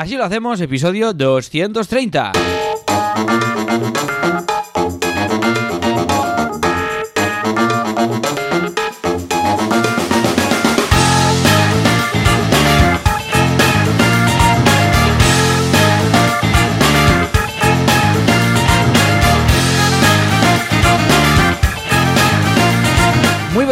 Así lo hacemos, episodio 230.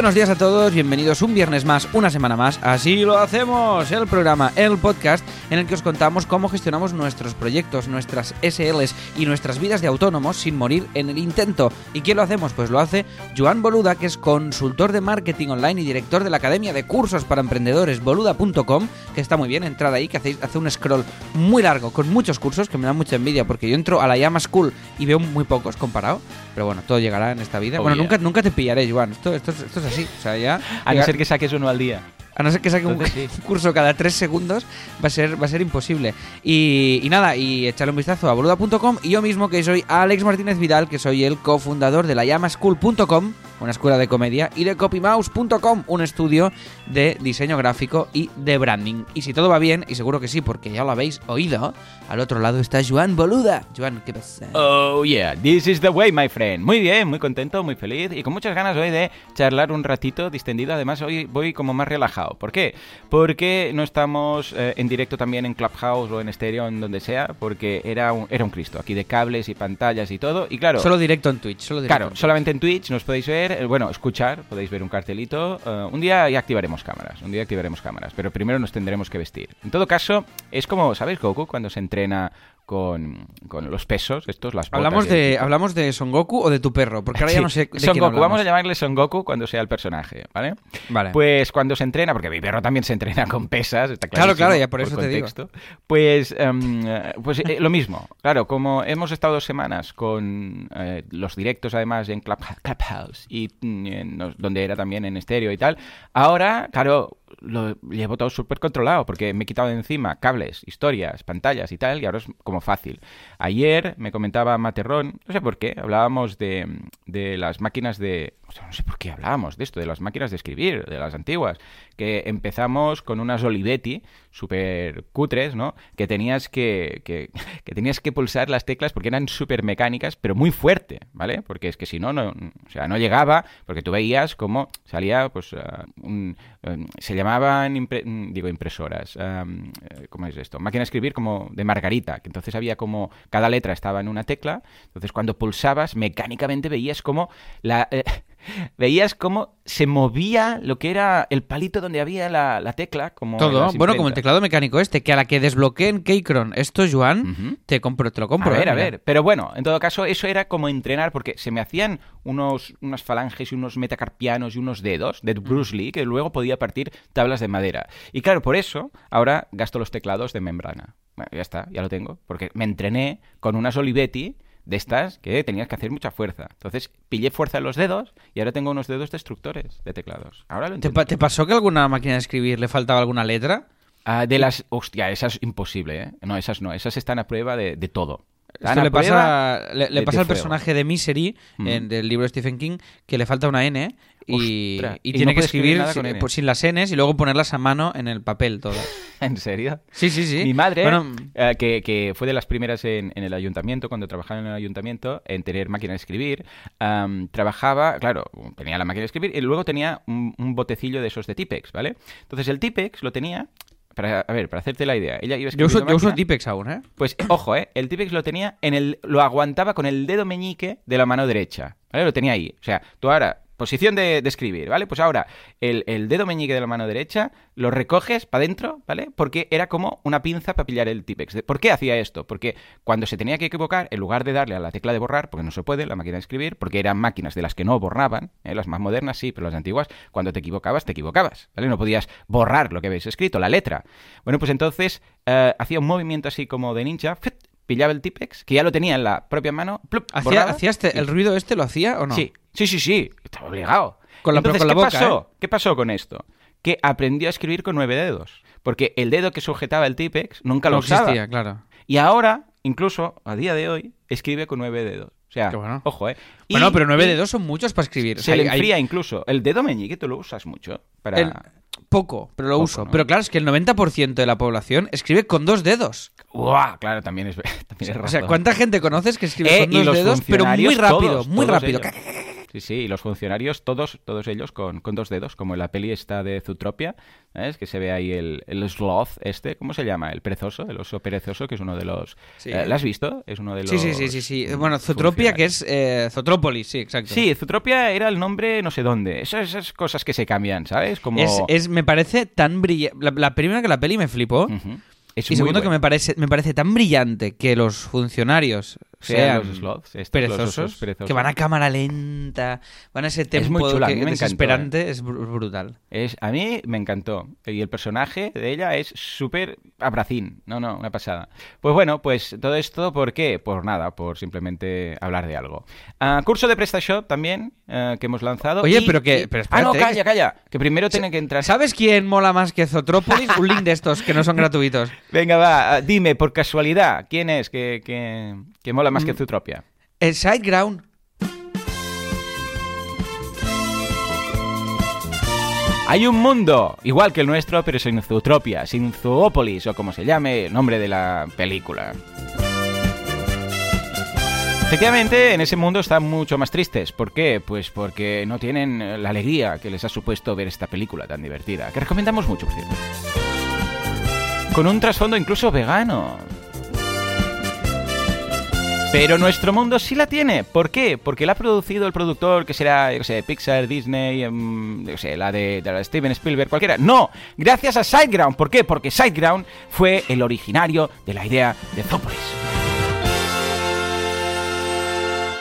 Buenos días a todos, bienvenidos un viernes más, una semana más. Así lo hacemos, el programa, el podcast en el que os contamos cómo gestionamos nuestros proyectos, nuestras SLs y nuestras vidas de autónomos sin morir en el intento. ¿Y quién lo hacemos? Pues lo hace Joan Boluda, que es consultor de marketing online y director de la Academia de Cursos para Emprendedores boluda.com, que está muy bien, entrada ahí, que hacéis, hace un scroll muy largo con muchos cursos que me da mucha envidia porque yo entro a la llama school y veo muy pocos comparado. Pero bueno, todo llegará en esta vida. Oh, bueno, yeah. nunca, nunca te pillaré, Joan. Esto, esto, es- esto es así. O sea, ya. A no ser que saques uno al día. A no ser que saque un sí. curso cada tres segundos, va a ser, va a ser imposible. Y, y nada, y echarle un vistazo a boluda.com y yo mismo que soy Alex Martínez Vidal, que soy el cofundador de la llamaschool.com, una escuela de comedia, y de copymouse.com, un estudio de diseño gráfico y de branding. Y si todo va bien, y seguro que sí, porque ya lo habéis oído, al otro lado está Joan Boluda. Joan, ¿qué pasa? Oh yeah, this is the way, my friend. Muy bien, muy contento, muy feliz y con muchas ganas hoy de charlar un ratito distendido. Además, hoy voy como más relajado. ¿Por qué? Porque no estamos eh, en directo también en Clubhouse o en estéreo, en donde sea, porque era un, era un Cristo aquí de cables y pantallas y todo. Y claro, Solo directo en Twitch, solo directo. Claro, en Twitch. solamente en Twitch nos podéis ver, eh, bueno, escuchar, podéis ver un cartelito. eh, un día ya activaremos cámaras, un día activaremos cámaras, pero primero nos tendremos que vestir. En todo caso, es como, ¿sabes, Goku? Cuando se entrena con, con los pesos, estos, las botas ¿Hablamos de. ¿Hablamos de Son Goku o de tu perro? Porque ahora ya no sé de Son quién Goku, vamos a llamarle Son Goku cuando sea el personaje, ¿vale? Vale. Pues cuando se entrena, porque mi perro también se entrena con pesas, está Claro, claro, ya por eso te digo. Pues, eh, pues eh, lo mismo. Claro, como hemos estado dos semanas con eh, los directos además en Club- Clubhouse y mm, en donde era también en estéreo y tal, ahora, claro, lo llevo todo súper controlado porque me he quitado de encima cables, historias, pantallas y tal, y ahora es como fácil. Ayer me comentaba Materrón, no sé por qué, hablábamos de, de las máquinas de... No sé por qué hablábamos de esto, de las máquinas de escribir, de las antiguas, que empezamos con unas Olivetti súper cutres, ¿no? Que tenías que, que, que tenías que pulsar las teclas porque eran súper mecánicas, pero muy fuerte, ¿vale? Porque es que si no, no, o sea, no llegaba, porque tú veías cómo salía, pues, ah, un, eh, se llamaban, digo, impresoras, eh, ¿cómo es esto? Máquina de escribir como de margarita, que entonces había como, cada letra estaba en una tecla, entonces cuando pulsabas, mecánicamente veías como la... eh, Veías cómo se movía lo que era el palito donde había la, la tecla, como Todo, bueno, como el teclado mecánico este, que a la que desbloqueen Keychron esto, Joan, te compro, te lo compro. A ver, eh, a ver. Pero bueno, en todo caso, eso era como entrenar, porque se me hacían unos, unas falanges y unos metacarpianos y unos dedos de Bruce Lee que luego podía partir tablas de madera. Y claro, por eso ahora gasto los teclados de membrana. Bueno, ya está, ya lo tengo. Porque me entrené con unas Olivetti de estas que tenías que hacer mucha fuerza. Entonces pillé fuerza en los dedos y ahora tengo unos dedos destructores de teclados. Ahora lo ¿Te, entiendo. pa- te pasó que a alguna máquina de escribir le faltaba alguna letra? Ah, de las... Hostia, esas imposible, ¿eh? No, esas no. Esas están a prueba de, de todo. Esto le prueba pasa, le, pasa al personaje de Misery Mm. en- del libro de Stephen King que le falta una N y, Ostras, y y tiene no que escribir sin, pues, sin las Ns y luego ponerlas a mano en el papel todo. ¿En serio? Sí, sí, sí. Mi madre, Bueno, eh, que, que fue de las primeras en, en el ayuntamiento, cuando trabajaba en el ayuntamiento, en tener máquina de escribir, trabajaba, claro, tenía la máquina de escribir y luego tenía un, un botecillo de esos de Tipex, ¿vale? Entonces el Tipex lo tenía, para, a ver, para hacerte la idea, ella iba yo uso, yo uso Tipex aún, ¿eh? Pues ojo, ¿eh? El Tipex lo tenía en el, lo aguantaba con el dedo meñique de la mano derecha, ¿vale? Lo tenía ahí. O sea, tú ahora Posición de, de escribir, ¿vale? Pues ahora, el, el dedo meñique de la mano derecha lo recoges para adentro, ¿vale? Porque era como una pinza para pillar el Tipex. ¿Por qué hacía esto? Porque cuando se tenía que equivocar, en lugar de darle a la tecla de borrar, porque no se puede, la máquina de escribir, porque eran máquinas de las que no borraban, ¿eh? las más modernas sí, pero las antiguas, cuando te equivocabas, te equivocabas, ¿vale? No podías borrar lo que habéis escrito, la letra. Bueno, pues entonces eh, hacía un movimiento así como de ninja, ¡fit! pillaba el Tipex, que ya lo tenía en la propia mano, ¡plup! ¿Hacía, borraba, hacía este- y- el ruido este lo hacía o no? Sí, sí, sí, sí, estaba obligado. Con la- Entonces, con la ¿qué boca, pasó? ¿Qué pasó con esto? Que aprendió a escribir con nueve dedos. Porque el dedo que sujetaba el Tipex nunca No lo usaba. existía, claro. Y ahora, incluso a día de hoy, escribe con nueve dedos. O sea, bueno. ojo, ¿eh? Y- Bueno, pero nueve dedos son muchos para escribir. O Se sea, le hay- enfría incluso. El dedo meñique tú lo usas mucho. Para... el- poco, pero lo Poco, uso. ¿no? Pero claro, es que el 90% de la población escribe con dos dedos. ¡Uah! Claro, también es, también es O sea. ¿cuánta gente conoces que escribe Eh, con dos dedos, pero muy rápido, todos, muy todos rápido? ellos. Sí, sí, y los funcionarios, todos, todos ellos con, con dos dedos, como en la peli esta de Zootropia, ¿sabes? Que se ve ahí el, el sloth este, ¿cómo se llama? El perezoso, el oso perezoso, que es uno de los... Sí. Eh, ¿Lo has visto? Es uno de los... Sí, sí, sí, sí, sí. Bueno, Zootropia, que es eh, Zootrópolis, sí, exacto. Sí, Zootropia era el nombre no sé dónde. Esas, esas cosas que se cambian, ¿sabes? Como... Es, es- me parece tan brillante. La, la primera que la peli me flipó. Es y segundo que me parece, me parece tan brillante que los funcionarios Sean sean los sloths, estos, perezosos, osos perezosos. que van a cámara lenta, van a ese tempo muy chula, a que- mí me encantó, desesperante, es br- brutal. Es, a mí me encantó. Y el personaje de ella es súper abracín. No, no, una pasada. Pues bueno, pues todo esto, ¿por qué? Por nada, por simplemente hablar de algo. Ah, curso de PrestaShop también, eh, que hemos lanzado. Oye, y- pero que- y- pero ah, no, calla, calla. Que primero tiene que entrar. ¿Sabes quién mola más que Zootrópolis? Un link de estos que no son gratuitos. Venga, va, dime, por casualidad, ¿quién es que, que, que mola Mm. más que Zootropia? El Sideground. Hay un mundo, igual que el nuestro, pero sin Zootropia, sin Zoópolis, o como se llame el nombre de la película. Efectivamente, en ese mundo están mucho más tristes. ¿Por qué? Pues porque no tienen la alegría que les ha supuesto ver esta película tan divertida, que recomendamos mucho, por cierto. Con un trasfondo incluso vegano. Pero nuestro mundo sí la tiene. ¿Por qué? Porque la ha producido el productor que será, yo sé, Pixar, Disney, em, yo sé, la de, Steven Spielberg, cualquiera. No, gracias a Sideground. ¿Por qué? Porque Sideground fue el originario de la idea de Zoopolis.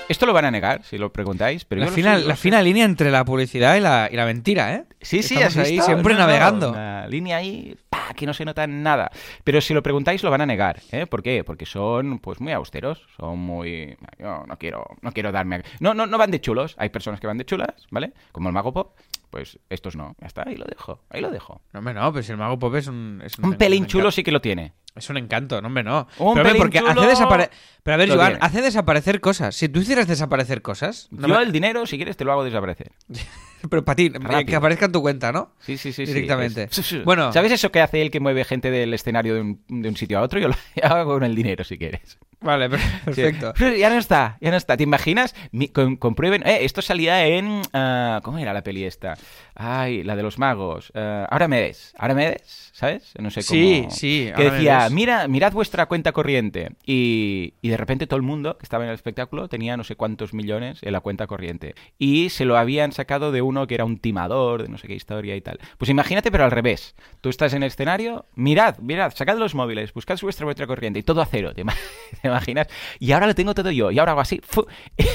Esto lo van a negar si lo preguntáis, pero La fina, la fina línea entre la publicidad y la, y la mentira, ¿eh? Sí, sí, Estamos ahí visto? siempre No, no, navegando. Una línea ahí, pa, que no se nota nada. Pero si lo preguntáis, lo van a negar. ¿eh? ¿Por qué? Porque son pues muy austeros, son muy... Yo no quiero, no quiero darme... No, no, no van de chulos. Hay personas que van de chulas, ¿vale? Como el Mago Pop. Pues estos no. Ya está, ahí lo dejo. Ahí lo dejo. No, hombre, no, pero si el mago pop es un... Es Un pelín encanto. chulo sí que lo tiene. Es un encanto, no, hombre, no. Un pero, hombre, porque hace desaparecer... Pero a ver, Joan, tiene. hace desaparecer cosas. Si tú hicieras desaparecer cosas... no Yo me- el dinero, si quieres, te lo hago desaparecer. Pero para ti, Rápido. que aparezca en tu cuenta, ¿no? Sí, sí, sí. sí. Directamente. Es- Bueno. ¿Sabes eso que hace el que mueve gente del escenario de un, de un sitio a otro? Yo lo hago con el dinero, si quieres. Vale, per- perfecto. Sí. Ya no está, ya no está. ¿Te imaginas? Mi- con- comprueben. Eh, esto salía en. ah, ¿Cómo era la peli esta? Ay, la de los magos. Ah, ahora me ves. Ahora me ves, ¿sabes? No sé cómo. Sí, sí, Que decía, mira, mirad vuestra cuenta corriente. Y, y de repente todo el mundo que estaba en el espectáculo tenía no sé cuántos millones en la cuenta corriente. Y se lo habían sacado de uno que era un timador, de no sé qué historia y tal. Pues imagínate, pero al revés. Tú estás en el escenario, mirad, mirad, sacad los móviles, buscad vuestra cuenta corriente y todo a cero. ¿Te, te imaginas? Y ahora lo tengo todo yo. Y ahora hago así. ¡fu!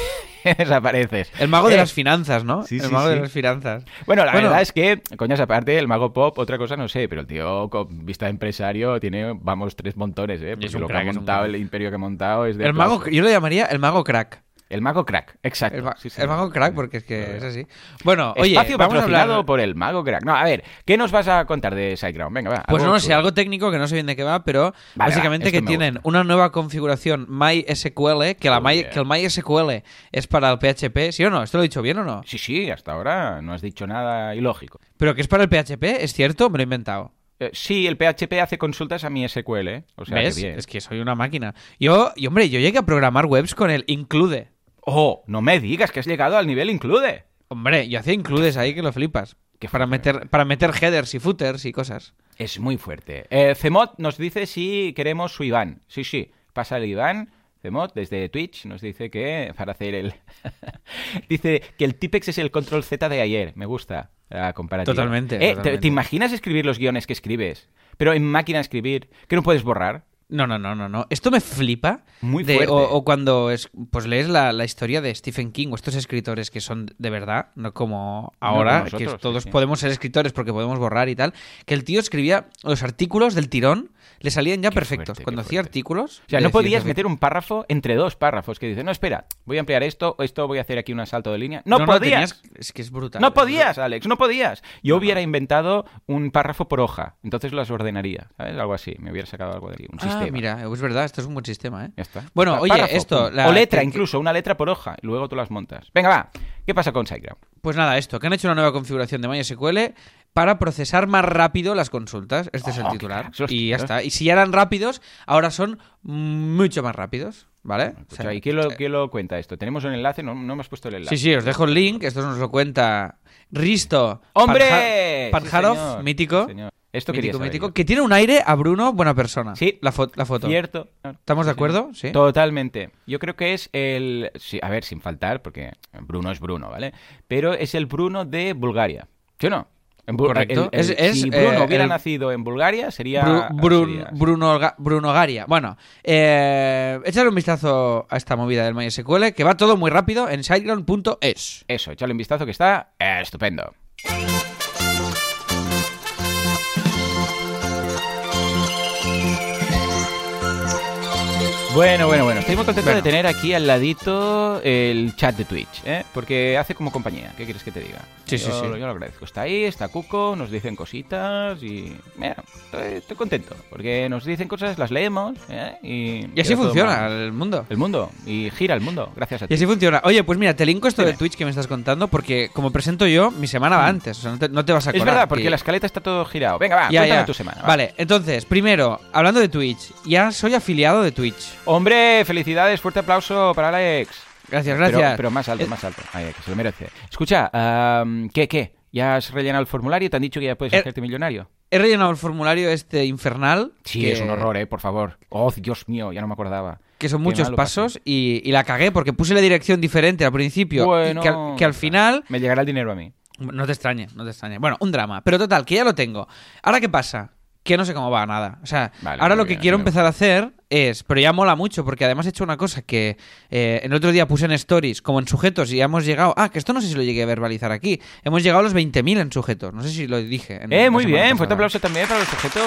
desapareces. El mago de Eh, las finanzas, ¿no? sí, el sí, mago de sí. las finanzas. Bueno, la Bueno. verdad es que, coñas aparte, el mago pop, otra cosa no sé, pero el tío con vista de empresario tiene, vamos, tres montones, ¿eh? Porque es un lo crack, que ha montado, el imperio que ha montado es de El mago, yo lo llamaría el mago crack. El mago crack, exacto. El, ma- sí, sí. el mago crack, porque es que es así. Bueno, oye, Espacio vamos a hablar... por el mago crack. No, a ver, ¿qué nos vas a contar de SiteGround? Venga, va. Pues no lo sé, algo técnico que no sé bien de qué va, pero Vale, básicamente va, que tienen gusta. una nueva configuración MySQL, que, la Oh, My- que el MySQL es para el PHP, ¿sí o no? ¿Esto lo he dicho bien o no? Sí, sí, hasta ahora no has dicho nada ilógico. Pero que es para el PHP, ¿es cierto? Me lo he inventado. Eh, sí, el PHP hace consultas a mi SQL, ¿eh? O sea, ¿Ves? que bien. Es que soy una máquina. Yo, y hombre, yo llegué a programar webs con el include. ¡Oh! No me digas que has llegado al nivel include. Hombre, yo hacía includes ahí que lo flipas. Qué para meter, para meter headers y footers y cosas. Es muy fuerte. Eh, Cemot nos dice si queremos su Iván. Sí, sí. Pasa el Iván. Cemot desde Twitch nos dice que para hacer el... dice que el Tipex es el control Z de ayer. Me gusta la comparativa. Totalmente, Eh, ¿te- totalmente. ¿te, imaginas escribir los guiones que escribes? Pero en máquina escribir, que no puedes borrar. No, no, no, no, no. Esto me flipa. Muy de- fuerte. o, o cuando es, pues lees la, la historia de Stephen King o estos escritores que son de verdad, no como ahora, que todos sí, sí. podemos ser escritores porque podemos borrar y tal, que el tío escribía los artículos del tirón, le salían ya Qué perfectos. fuerte, cuando hacía artículos... O sea, no podías meter un párrafo entre dos párrafos que dice, no, espera, voy a ampliar esto, esto voy a hacer aquí un salto de línea. No, No, no, podías. tenías- es que es brutal. No podías, Alex, no podías. Yo hubiera inventado un párrafo por hoja, entonces las ordenaría, ¿sabes? Algo así, me hubiera sacado algo de aquí, un Ah, sistema. mira, es verdad, esto es un buen sistema, ¿eh? Ya está. Bueno, oye, párrafo, esto, la- o letra, incluso, una letra por hoja, y luego tú las montas. Venga, va. ¿Qué pasa con SiteGround? Pues nada, esto, que han hecho una nueva configuración de MySQL para procesar más rápido las consultas. Este es el Oh, titular. Y ya está. Y si ya eran rápidos, ahora son mucho más rápidos, ¿vale? O sea, ¿Y quién lo, quién lo cuenta esto? ¿Tenemos un enlace? No, no hemos puesto el enlace. Sí, sí, os dejo el link. Esto nos lo cuenta Risto ¡Hombre! Panjar- Panjarov, Sí, mítico. Sí. Esto Mítico, mítico, yo. que tiene un aire a Bruno, buena persona. Sí. La, fo- la foto. Cierto. ¿Estamos de acuerdo? sí. Sí. Totalmente. Yo creo que es el... Sí, a ver, sin faltar, porque Bruno es Bruno, ¿vale? Pero es el Bruno de Bulgaria. ¿Sí o no? Correcto. el- el- Es- es, si Bruno eh, hubiera el- nacido en Bulgaria, sería... Bru- sería- Bruno, Bruno Garia. Bueno, eh, échale un vistazo a esta movida del MySQL, que va todo muy rápido en siteground.es. Eso, échale un vistazo que está estupendo. Bueno, bueno, bueno. Estoy muy contento Bueno. de tener aquí al ladito el chat de Twitch, ¿eh? Porque hace como compañía. ¿Qué quieres que te diga? Sí, sí, Yo- sí. Yo lo agradezco. Está ahí, está Cuco, nos dicen cositas y... Mira, estoy, estoy contento. Porque nos dicen cosas, las leemos, ¿eh? Y, Y así funciona mal. el mundo. El mundo. Y gira el mundo, gracias a Y ti. así funciona. Oye, pues mira, te linko esto de. Twitch que me estás contando, porque como presento yo, mi semana va antes. O sea, no te, no te vas a Es acordar. verdad, porque que- la escaleta está todo girado. Venga, va, Ya, cuéntame ya. tu semana. va. Vale, entonces, primero, hablando de Twitch, ya soy afiliado de Twitch. Hombre, felicidades, fuerte aplauso para Alex. Gracias, gracias. Pero, más alto, más alto. Ay, que se lo merece. Escucha, am, ¿qué, qué? ¿Ya has rellenado el formulario? ¿Te han dicho que ya puedes Eh, hacerte millonario? He rellenado el formulario este infernal. Sí, que- es un horror, eh, por favor. Oh, Dios mío, ya no me acordaba. Que son Qué muchos pasos y, y la cagué porque puse la dirección diferente al principio. Bueno, que, al, que al final. Me llegará el dinero a mí. No te extrañe, no te extrañe. Bueno, un drama. Pero total, que ya lo tengo. Ahora, ¿qué pasa? Que no sé cómo va nada. O sea, Vale, ahora lo que quiero empezar a hacer es. Pero ya mola mucho porque además he hecho una cosa que eh, el otro día puse en stories, como en sujetos, y ya hemos llegado. Ah, que esto no sé si lo llegué a verbalizar aquí. Hemos llegado a los 20.000 en sujetos. No sé si lo dije. en Eh, muy bien, fuerte aplauso también para los sujetos.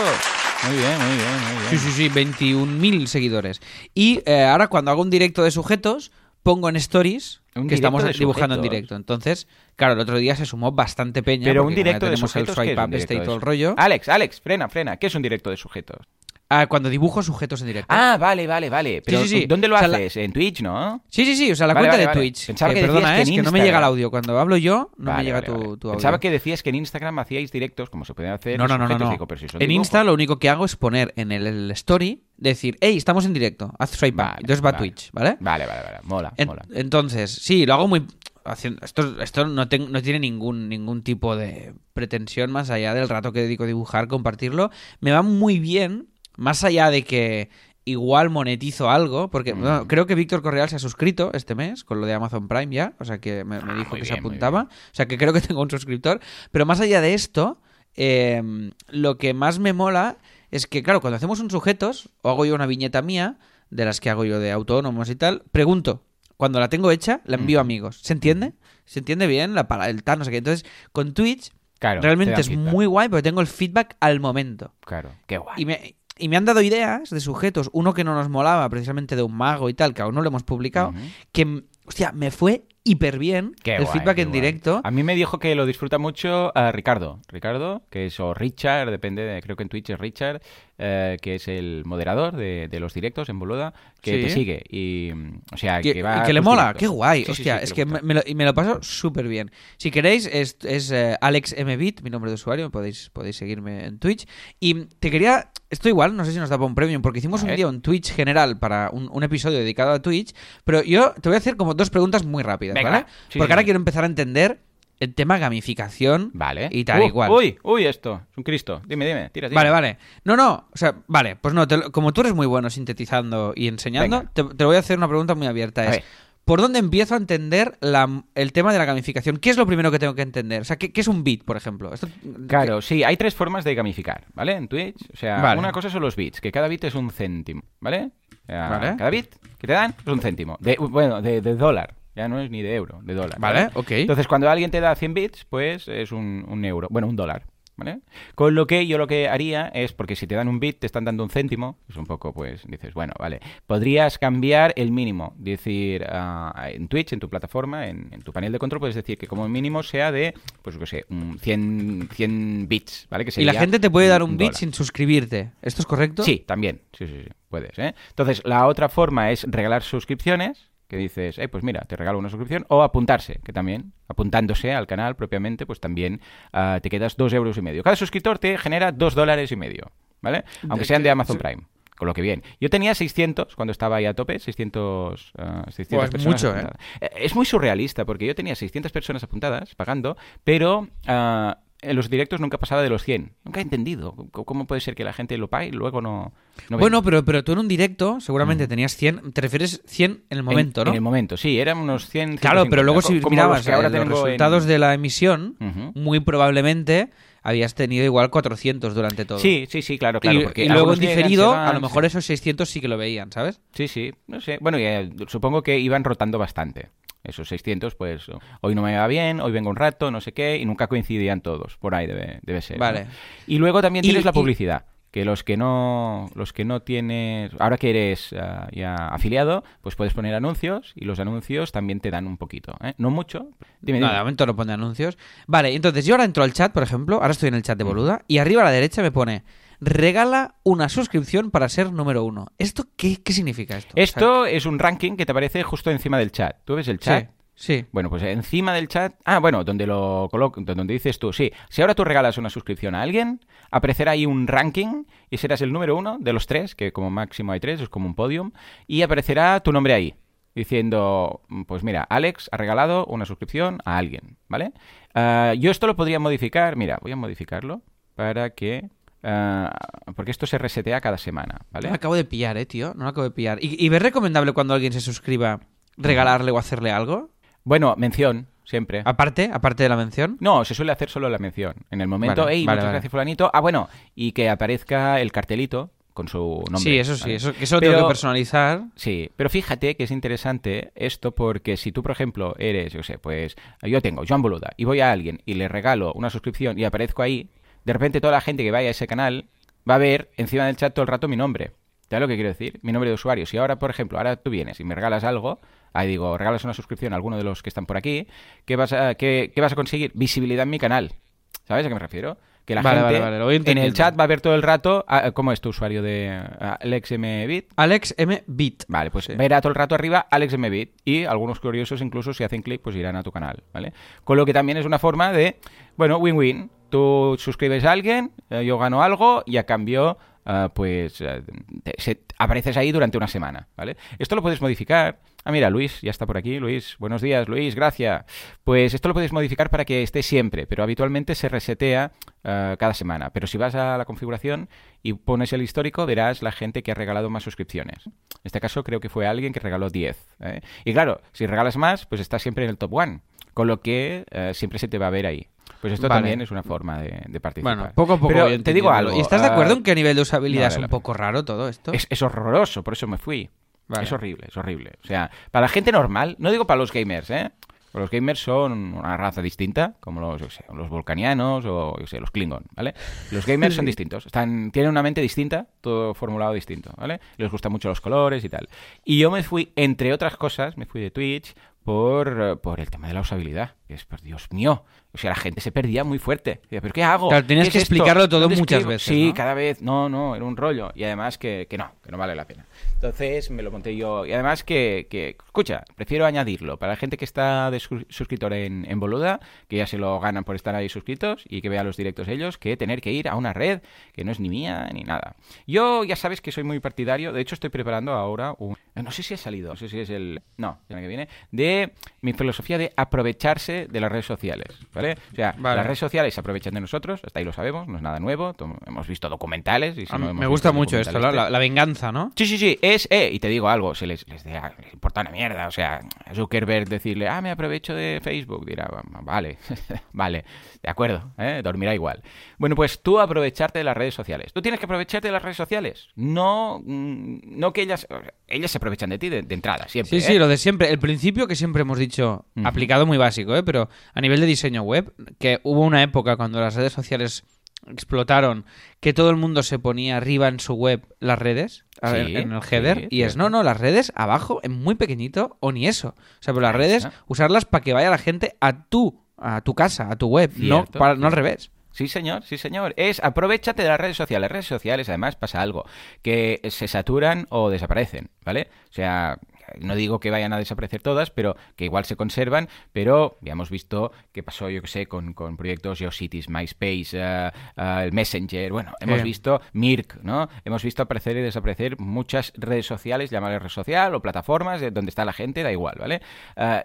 Muy bien, muy bien, muy bien. Sí, sí, sí, 21.000 seguidores. Y eh, ahora cuando hago un directo de sujetos, pongo en stories Un que estamos dibujando en directo. Entonces, claro, el otro día se sumó bastante peña. Pero un directo de tenemos sujetos, el ¿qué es swipe up este y todo el rollo. Alex, Alex, frena, frena. ¿Qué es un directo de sujetos? Ah, cuando dibujo sujetos en directo. Ah, vale, vale, vale. Pero sí, sí. ¿dónde lo O sea, la- haces? En Twitch, ¿no? Sí, sí, sí, o sea, la Vale, cuenta vale, de vale. Twitch. Pensaba Eh, que perdona, que es que no me llega el audio. Cuando hablo yo, no me llega tu, audio. Pensaba que decías que en Instagram hacíais directos como se pueden hacer No, no, no, no. Digo, pero si en. Insta lo único que hago es poner en el, el story, decir, hey, estamos en directo, haz swipe up. Entonces va. Twitch, ¿vale? Vale, vale, vale. Mola, En- mola. Entonces, sí, lo hago muy... haciendo- esto esto no, no tiene ningún, ningún tipo de pretensión más allá del rato que dedico a dibujar, compartirlo. Me va muy bien, más allá de que igual monetizo algo, porque Mm. creo que Víctor Correal se ha suscrito este mes con lo de Amazon Prime ya, o sea que me, me Ah, dijo que se bien, apuntaba, o sea que creo que tengo un suscriptor, pero más allá de esto, eh, lo que más me mola es que, claro, cuando hacemos un sujetos, o hago yo una viñeta mía, de las que hago yo de autónomos y tal, pregunto, cuando la tengo hecha, la envío a Ujú. amigos. ¿Se entiende? ¿Se entiende bien? La el tal, no sé qué. Entonces, con Twitch, Claro, te realmente es feedback. muy guay porque tengo el feedback al momento. Claro, qué guay. Y me, y me han dado ideas de sujetos, uno que no nos molaba, precisamente de un mago y tal, que aún no lo hemos publicado, que, hostia, me fue hiper bien Qué el guay, feedback en guay. directo. A mí me dijo que lo disfruta mucho a Ricardo. Ricardo, que es o Richard, depende, de, creo que en Twitch es Richard, eh, que es el moderador de, de los directos en Boluda, que Sí. te sigue. Y, o sea, Que, que, va y que le mola, directos. qué guay. Sí, Hostia, sí, es que me, lo, y me lo paso súper bien. Si queréis, es, es AlexMBit, mi nombre de usuario, podéis, podéis seguirme en Twitch. Y te quería, esto igual, no sé si nos da para un premium, porque hicimos un día un Twitch general para un, un episodio dedicado a Twitch, pero yo te voy a hacer como dos preguntas muy rápidas, Venga, ¿vale? Sí, porque sí, ahora sí. quiero empezar a entender el tema gamificación Vale. y tal Uh, igual. Uy, uy, esto. Es un Cristo. Dime, dime. Tira, tira. Vale, vale. No, no, o sea, vale, pues no, te lo- como tú eres muy bueno sintetizando y enseñando, te, te voy a hacer una pregunta muy abierta. A Es, ver. ¿por dónde empiezo a entender la- el tema de la gamificación? ¿Qué es lo primero que tengo que entender? O sea, ¿qué, qué es un bit, por ejemplo? Esto- Claro, sí, hay tres formas de gamificar, ¿vale? En Twitch. O sea, Vale. una cosa son los bits, que cada bit es un céntimo, ¿vale? O sea, Vale. Cada bit que te dan es un céntimo. De, bueno, de, de dólar. Ya no es ni de euro, de dólar. Vale, ok. Entonces, cuando alguien te da 100 bits, pues es un, un euro. Bueno, un dólar. ¿Vale? Con lo que yo lo que haría es, porque si te dan un bit, te están dando un céntimo, es un poco, pues, dices, bueno, vale, podrías cambiar el mínimo, decir, ah, en Twitch, en tu plataforma, en, en tu panel de control, puedes decir que como mínimo sea de, pues, yo qué sé, un 100, 100 bits, ¿vale? Que y la sería gente te puede dar un bit dólar. sin suscribirte. ¿Esto es correcto? Sí, también. Sí, sí, sí. Puedes, ¿eh? Entonces, la otra forma es regalar suscripciones, que dices, eh, pues mira, te regalo una suscripción, o apuntarse, que también, apuntándose al canal propiamente, pues también ah, te quedas dos euros y medio. Cada suscriptor te genera dos dólares y medio, ¿vale? Aunque De sean de Amazon Prime. Con lo que bien. Yo tenía 600 cuando estaba ahí a tope, 600, ah, 600 Pues personas mucho, ¿eh? Eh, Es muy surrealista porque yo tenía 600 personas apuntadas pagando, pero ah, en los directos nunca pasaba de los 100. Nunca he entendido cómo puede ser que la gente lo pague y luego no... no Bueno, pero, pero tú en un directo seguramente tenías 100, te refieres 100 en el momento, en, ¿no? En el momento, sí, eran unos 100... Claro, pero 150, luego si mirabas los que ahora eh, los en- resultados de la emisión, muy probablemente habías tenido igual 400 durante todo. Sí, sí, sí, claro, claro. y, porque y luego en diferido, van, a lo mejor sí. esos 600 sí que lo veían, ¿sabes? Sí, sí, no sé. Bueno, ya, supongo que iban rotando bastante. Esos 600, pues hoy no me va bien, hoy vengo un rato, no sé qué, y nunca coincidían todos. Por ahí debe, debe ser. ¿no? Vale. Y luego también Y- tienes la y- publicidad. Que los que no los que no tienes ahora que eres ah, ya afiliado pues puedes poner anuncios y los anuncios también te dan un poquito ¿eh? no mucho dime, No, dime. de momento no pone anuncios. Vale, entonces yo ahora entro al chat, por ejemplo, ahora estoy en el chat de Boluda, y arriba a la derecha me pone, regala una suscripción para ser número uno. ¿Esto qué, qué significa esto? esto es un ranking que te aparece justo encima del chat tú ves el chat sí. Bueno, pues encima del chat. Ah, bueno, donde lo coloco, donde dices tú, sí. Si ahora tú regalas una suscripción a alguien, aparecerá ahí un ranking y serás el número uno de los tres, que como máximo hay tres, es como un podium, y aparecerá tu nombre ahí. Diciendo, pues mira, Alex ha regalado una suscripción a alguien, ¿vale? Ah, yo esto lo podría modificar, mira, voy a modificarlo para que... ah, porque esto se resetea cada semana, ¿vale? No lo acabo de pillar, eh, tío. No lo acabo de pillar. ¿Y, y ves recomendable cuando alguien se suscriba regalarle o hacerle algo? Bueno, mención, siempre. Aparte, aparte de la mención. No, se suele hacer solo la mención. En el momento, Vale, hey, vale, muchas vale. gracias, fulanito. Ah, bueno, y que aparezca el cartelito con su nombre. Sí, eso sí, eso, eso lo tengo Pero- que personalizar. Sí, pero fíjate que es interesante esto porque si tú, por ejemplo, eres, yo sé, pues yo tengo Joan Boluda y voy a alguien y le regalo una suscripción y aparezco ahí, de repente toda la gente que vaya a ese canal va a ver encima del chat todo el rato mi nombre. ¿Sabes lo que quiero decir? Mi nombre de usuario. Si ahora, por ejemplo, ahora tú vienes y me regalas algo, ahí digo, regalas una suscripción a alguno de los que están por aquí, ¿qué vas a, qué, qué vas a conseguir? Visibilidad en mi canal. ¿Sabes a qué me refiero? Que la Vale, gente vale, vale, en el chat va a ver todo el rato, ah, ¿cómo es tu usuario de ah, AlexMBit? Alex M. Bit. Vale, pues Sí. verá todo el rato arriba Alex Mbit y algunos curiosos incluso si hacen clic pues irán a tu canal, ¿vale? Con lo que también es una forma de, bueno, win-win. Tú suscribes a alguien, eh, yo gano algo y a cambio ah, pues eh, apareces ahí durante una semana, ¿vale? Esto lo puedes modificar. Ah, mira, Luis ya está por aquí. Luis, buenos días, Luis, gracias. Pues esto lo puedes modificar para que esté siempre, pero habitualmente se resetea cada semana. Pero si vas a la configuración y pones el histórico, verás la gente que ha regalado más suscripciones. En este caso creo que fue alguien que regaló 10. ¿eh? Y claro, si regalas más, pues estás siempre en el top one, con lo que eh, siempre se te va a ver ahí. Pues esto Vale. también es una forma de, de participar. Bueno, poco a poco. Pero te digo algo. ¿Y estás de acuerdo en que a nivel de usabilidad no es un poco raro todo esto? es, es horroroso, por eso me fui. Vale. Es horrible, es horrible. O sea, para la gente normal, no digo para los gamers, ¿eh? Los gamers son una raza distinta, como los, yo qué sé, los volcanianos o yo sé, los Klingon, ¿vale? Los gamers son distintos, están, tienen una mente distinta, todo formulado distinto, ¿vale? Les gustan mucho los colores y tal. Y yo me fui, entre otras cosas, me fui de Twitch por, por el tema de la usabilidad. Es, pues, Dios mío, o sea, la gente se perdía muy fuerte. ¿pero qué hago? Claro, tenías ¿Qué es que explicarlo todo ¿Dónde muchas escribo? veces, Sí, ¿no? cada vez, no, no, era un rollo. Y además que, que no, que no vale la pena. Entonces me lo monté yo. Y además que, que escucha, prefiero añadirlo para la gente que está de sus- suscriptor en, en Boluda, que ya se lo ganan por estar ahí suscritos y que vea los directos ellos, que tener que ir a una red que no es ni mía ni nada. Yo ya sabes que soy muy partidario, de hecho estoy preparando ahora un... No sé si ha salido, no sé si es el... No, el año que viene, de mi filosofía de aprovecharse de las redes sociales, ¿vale? O sea, Vale. las redes sociales se aprovechan de nosotros, hasta ahí lo sabemos, no es nada nuevo, hemos visto documentales y si A no me gusta mucho esto, la, este- la- la venganza, ¿no? Sí, sí, sí, es, eh, y te digo algo, se les, les, da- les importa una mierda, o sea, a Zuckerberg decirle, ah, me aprovecho de Facebook, dirá, "Va- vale, vale, de acuerdo, ¿eh? dormirá igual. Bueno, pues tú aprovecharte de las redes sociales. Tú tienes que aprovecharte de las redes sociales, no, mm, no que ellas, ellas se aprovechan de ti de, de entrada, siempre. Sí, ¿eh? sí, lo de siempre. El principio que siempre hemos dicho, aplicado muy básico, ¿eh? Pero a nivel de diseño web, que hubo una época cuando las redes sociales explotaron, que todo el mundo se ponía arriba en su web las redes, Sí, en el header, sí, y es, no, no, las redes abajo, en muy pequeñito, o ni eso. O sea, pero las redes, usarlas para que vaya la gente a tu, a tu casa, a tu web, no, para, no al revés. Sí, señor, sí, señor. Es aprovechate de las redes sociales. Las redes sociales, además, pasa algo, que se saturan o desaparecen, ¿vale? O sea, no digo que vayan a desaparecer todas, pero que igual se conservan, pero ya hemos visto qué pasó, yo que sé, con, con proyectos GeoCities, MySpace, eh, el Messenger, bueno, hemos Eh. visto Mirk, ¿no? Hemos visto aparecer y desaparecer muchas redes sociales, llamarles red social o plataformas eh, donde está la gente, da igual, ¿vale?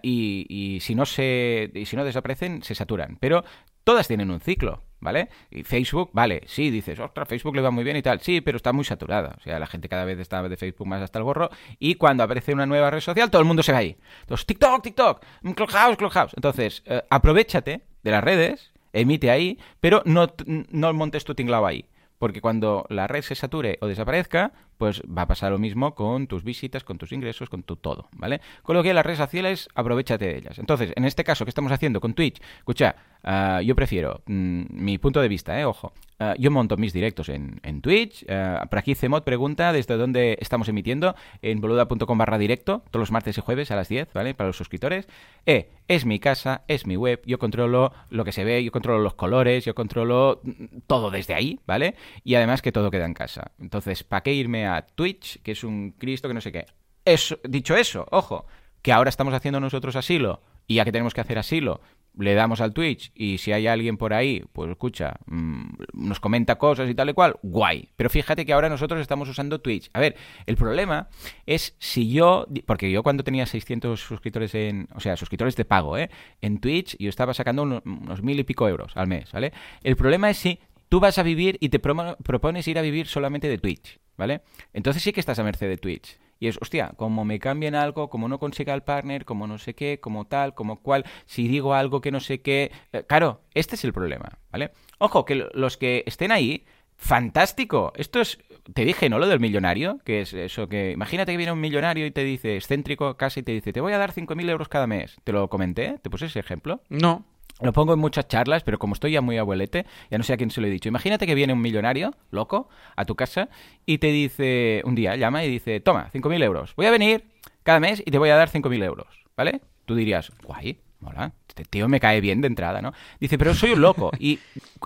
Y, y si no se, y si no desaparecen, se saturan, pero todas tienen un ciclo, ¿vale? Y Facebook, vale, sí, dices, ostras, Facebook le va muy bien y tal, sí, pero está muy saturada. O sea, la gente cada vez está de Facebook más hasta el gorro y cuando aparece una nueva red social, todo el mundo se va ahí. Entonces, TikTok, TikTok, Clubhouse, Clubhouse. Entonces, eh, aprovechate de las redes, emite ahí, pero no, no montes tu tinglao ahí. Porque cuando la red se sature o desaparezca, pues va a pasar lo mismo con tus visitas, con tus ingresos, con tu todo, ¿vale? Con lo que las redes sociales, aprovechate de ellas. Entonces, en este caso, ¿qué estamos haciendo con Twitch? Escucha, ah, yo prefiero, mm, mi punto de vista, ¿eh? Ojo, ah, yo monto mis directos en, en Twitch. ah, por aquí Cemot pregunta desde dónde estamos emitiendo, en boluda.com barra directo, todos los martes y jueves a las 10, ¿vale? Para los suscriptores. Eh, es mi casa, es mi web, yo controlo lo que se ve, yo controlo los colores, yo controlo mm, todo desde ahí, ¿vale? Y además que todo queda en casa. Entonces, ¿para qué irme a Twitch, que es un Cristo que no sé qué? Eso, dicho eso, ojo, que ahora estamos haciendo nosotros asilo y ya que tenemos que hacer asilo, le damos al Twitch y si hay alguien por ahí, pues escucha, mm, nos comenta cosas y tal y cual, guay. Pero fíjate que ahora nosotros estamos usando Twitch. A ver, el problema es si yo, porque yo cuando tenía 600 suscriptores en, o sea, suscriptores de pago, ¿eh? En Twitch yo estaba sacando unos, unos mil y pico euros al mes, ¿vale? El problema es si tú vas a vivir y te propones ir a vivir solamente de Twitch, ¿vale? Entonces sí que estás a merced de Twitch. Y es, hostia, como me cambien algo, como no consiga el partner, como no sé qué, como tal, como cual, si digo algo que no sé qué. eh, claro, este es el problema, ¿vale? Ojo, que lo- los que estén ahí, fantástico. Esto es, te dije, ¿no? Lo del millonario, que es eso que, imagínate que viene un millonario y te dice, excéntrico casi, y te dice, te voy a dar 5.000 euros cada mes. ¿Te lo comenté? ¿Te puse ese ejemplo? No. Lo pongo en muchas charlas, pero como estoy ya muy abuelete, ya no sé a quién se lo he dicho. Imagínate que viene un millonario, loco, a tu casa y te dice, un día llama y dice, toma, 5.000 euros. Voy a venir cada mes y te voy a dar 5.000 euros, ¿vale? Tú dirías, guay, mola, este tío me cae bien de entrada, ¿no? Dice, pero soy un loco y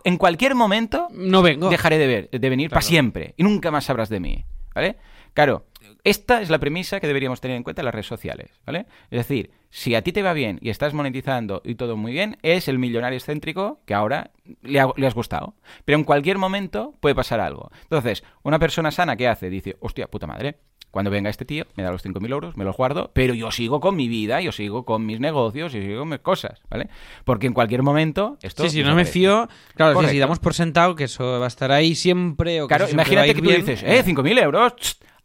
en cualquier momento No vengo. dejaré de, ver, de venir para siempre y nunca más sabrás de mí, ¿vale? Claro, esta es la premisa que deberíamos tener en cuenta en las redes sociales, ¿vale? Es decir, si a ti te va bien y estás monetizando y todo muy bien, es el millonario excéntrico que ahora le, ha- le has gustado. Pero en cualquier momento puede pasar algo. Entonces, una persona sana, ¿qué hace? Dice, hostia, puta madre, cuando venga este tío, me da los 5.000 euros, me los guardo, pero yo sigo con mi vida, yo sigo con mis negocios, yo sigo con mis cosas, ¿vale? Porque en cualquier momento esto... Sí, sí, no me fío. Claro, sí, si damos por sentado que eso va a estar ahí siempre. O que Claro, imagínate que tú bien. dices, eh, 5.000 euros,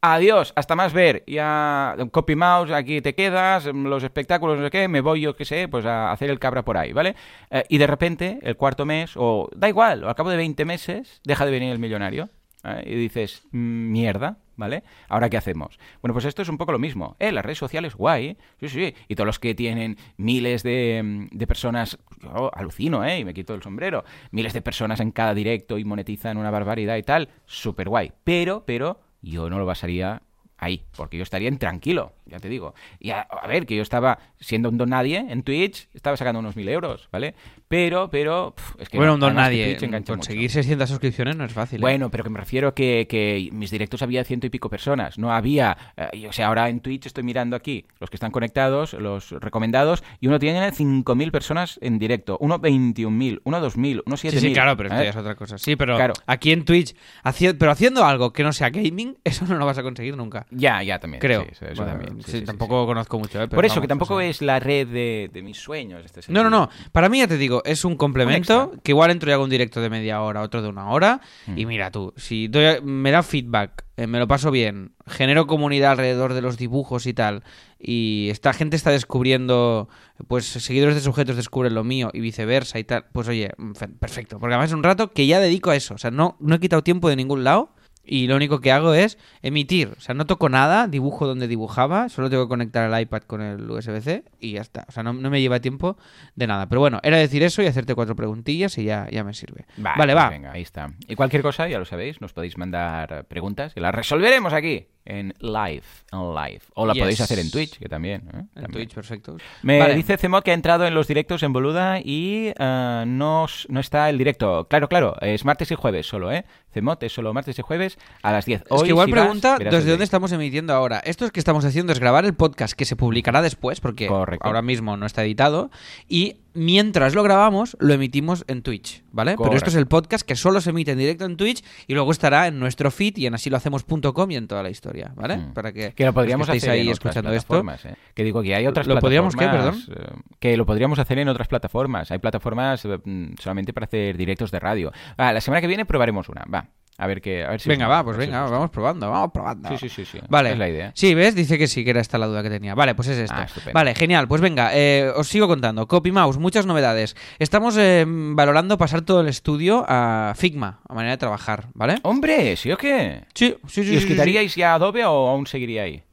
adiós, hasta más ver, ya copy mouse, aquí te quedas, los espectáculos, no sé qué, me voy yo, qué sé, pues a hacer el cabra por ahí, ¿vale? Eh, y de repente, el cuarto mes, o da igual, o al cabo de 20 meses, deja de venir el millonario, ¿eh? y dices, "Mm, mierda, ¿vale? ¿Ahora qué hacemos? Bueno, pues esto es un poco lo mismo. Eh, las redes sociales, guay, sí, sí, y todos los que tienen miles de, de personas, yo alucino, ¿eh? Y me quito el sombrero, miles de personas en cada directo y monetizan una barbaridad y tal, súper guay. Pero, pero, yo no lo basaría ahí, porque yo estaría intranquilo, ya te digo. Y a, a ver, que yo estaba siendo un don nadie en Twitch, estaba sacando unos mil euros, ¿vale? Pero, pero, es que bueno, no, un don nadie. Engancha mucho. Conseguir 600 suscripciones no es fácil. ¿eh? Bueno, pero que me refiero que, que mis directos había ciento y pico personas. No había. eh, y, o sea, ahora en Twitch estoy mirando aquí los que están conectados, los recomendados, y uno tiene 5.000 personas en directo, uno 21.000, uno 2.000, uno 7.000. Sí, sí, claro, pero esto ¿eh? ya es otra cosa. Sí, pero Claro. aquí en Twitch, haci- pero haciendo algo que no sea gaming, eso no lo vas a conseguir nunca. Ya, ya también. Creo. sí, eso, eso Bueno, también. Sí, sí, sí, tampoco conozco mucho. ¿eh? Pero Por eso, vamos, que tampoco o sea- es la red de, de mis sueños. Este No, no, no. Para mí, ya te digo, es un complemento que igual entro y hago un directo de media hora, otro de una hora. Mm. Y mira tú, si doy- me da feedback, eh, me lo paso bien, genero comunidad alrededor de los dibujos y tal, y esta gente está descubriendo, pues seguidores de sujetos descubren lo mío y viceversa y tal, pues oye, mm, fe- perfecto. Porque además es un rato que ya dedico a eso. O sea, no, no he quitado tiempo de ningún lado. Y lo único que hago es emitir. O sea, no toco nada, dibujo donde dibujaba, solo tengo que conectar el iPad con el USB-C y ya está. O sea, no, no me lleva tiempo de nada. Pero bueno, era decir eso y hacerte cuatro preguntillas y ya, ya me sirve. Vale, vale, pues va. Venga, ahí está. Y cualquier cosa, ya lo sabéis, nos podéis mandar preguntas y las resolveremos aquí en live, en live. O la Yes. podéis hacer en Twitch, que también. ¿eh? En También. Twitch, perfecto. Me Vale. dice Cemot que ha entrado en los directos en Boluda y eh, no, no está el directo. Claro, claro, es martes y jueves solo, ¿eh? Cemot es solo martes y jueves a las 10. Es Hoy, que igual si pregunta desde dónde estamos emitiendo ahora. Esto es que estamos haciendo es grabar el podcast que se publicará después, porque Correcto. ahora mismo no está editado. Y mientras lo grabamos, lo emitimos en Twitch, ¿vale? Pero esto es el podcast que solo se emite en directo en Twitch y luego estará en nuestro feed y en asilohacemos.com y en toda la historia, ¿vale? Mm. Para que, Que lo los podríamos que estéis hacer ahí en otras escuchando esto. plataformas, ¿eh? Que digo que hay otras ¿Lo podríamos qué, plataformas. eh, que lo podríamos hacer en otras plataformas. Hay plataformas eh, mm, solamente para hacer directos de radio. La semana que viene probaremos una. Va. A ver qué. A ver si Venga, va, pues venga, os vamos probando, vamos probando. Sí, sí, sí, sí. Vale. Es la idea. Sí, ¿ves? Dice que sí, que era esta la duda que tenía. Vale, pues es esto. Ah, vale, genial. Pues venga, eh, os sigo contando. Copy Mouse, muchas novedades. Estamos eh, valorando pasar todo el estudio a Figma, a manera de trabajar, ¿vale? Hombre, ¿sí o qué? Sí, sí, sí. ¿Y os sí, sí, quitaríais ya Adobe o aún seguiría ahí?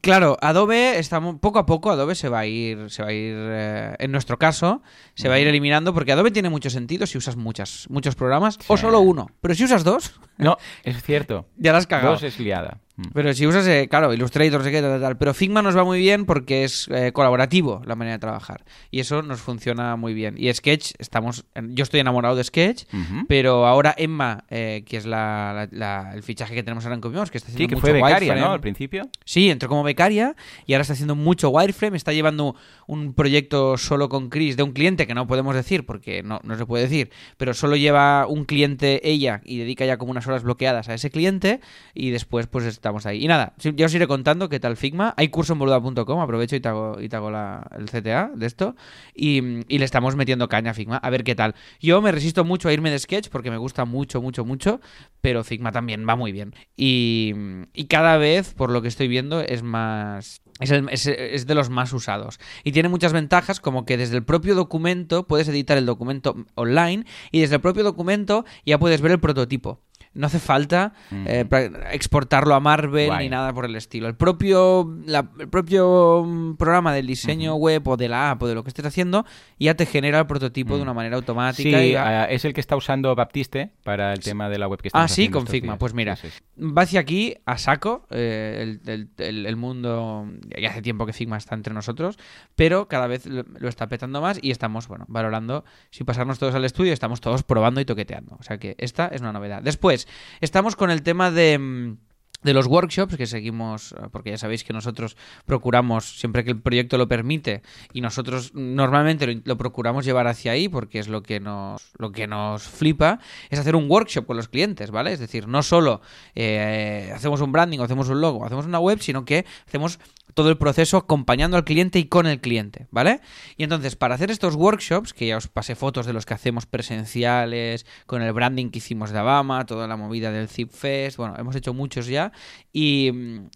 Claro, Adobe, estamos, poco a poco Adobe se va a ir, se va a ir, eh, en nuestro caso, se va a ir eliminando porque Adobe tiene mucho sentido si usas muchas, muchos programas o solo uno. Pero si usas dos, No, es cierto. ya la has cagado. Dos es liada. Mm. Pero si usas, eh, claro, Illustrator, no sé qué, tal, tal. Pero Figma nos va muy bien porque es eh, colaborativo la manera de trabajar. Y eso nos funciona muy bien. Y Sketch, estamos. Yo estoy enamorado de Sketch, Ujú. pero ahora Emma, eh, que es la, la- la- el fichaje que tenemos ahora en Copimouse, que está haciendo Sí, que mucho fue becaria, wireframe. ¿no? Al principio. Sí, entró como becaria y ahora está haciendo mucho wireframe. Está llevando un proyecto solo con Chris de un cliente que no podemos decir porque no, no se puede decir, pero solo lleva un cliente ella y dedica ya como unas horas bloqueadas a ese cliente y después pues Y nada, ya os iré contando qué tal Figma. Hay curso en boluda.com, aprovecho y te hago, y hago el CTA de esto y, le estamos metiendo caña a Figma a ver qué tal. Yo me resisto mucho a irme de Sketch porque me gusta mucho, mucho, mucho, pero Figma también va muy bien. Y, cada vez, por lo que estoy viendo, es más... Es de los más usados. Y tiene muchas ventajas, como que desde el propio documento puedes editar el documento online y desde el propio documento ya puedes ver el prototipo. No hace falta eh, exportarlo a Marvel Guay. ni nada por el estilo. El propio, la- el propio mm, programa del diseño web o de la app o de lo que estés haciendo ya te genera el prototipo de una manera automática. Sí, y va- eh, es el que está usando Baptiste para el tema de la web que estamos Ah, sí, con Figma. días. Pues mira, Sí, va hacia aquí a saco eh, el, el- el- el mundo. Ya hace tiempo que Figma está entre nosotros, pero cada vez lo, lo está petando más y estamos, bueno, valorando si pasarnos todos al estudio. Estamos todos probando y toqueteando. O sea que esta es una novedad. Después, estamos con el tema de. De los workshops que seguimos, eh, porque ya sabéis que nosotros procuramos, siempre que el proyecto lo permite, y nosotros normalmente lo, procuramos llevar hacia ahí, porque es lo que nos, lo que nos flipa, es hacer un workshop con los clientes, ¿vale? Es decir, no solo eh, hacemos un branding hacemos un logo, hacemos una web, sino que hacemos todo el proceso acompañando al cliente y con el cliente, ¿vale? Y entonces, para hacer estos workshops, que ya os pasé fotos de los que hacemos presenciales, con el branding que hicimos de Abama, toda la movida del Zip Fest, bueno, hemos hecho muchos ya. Y,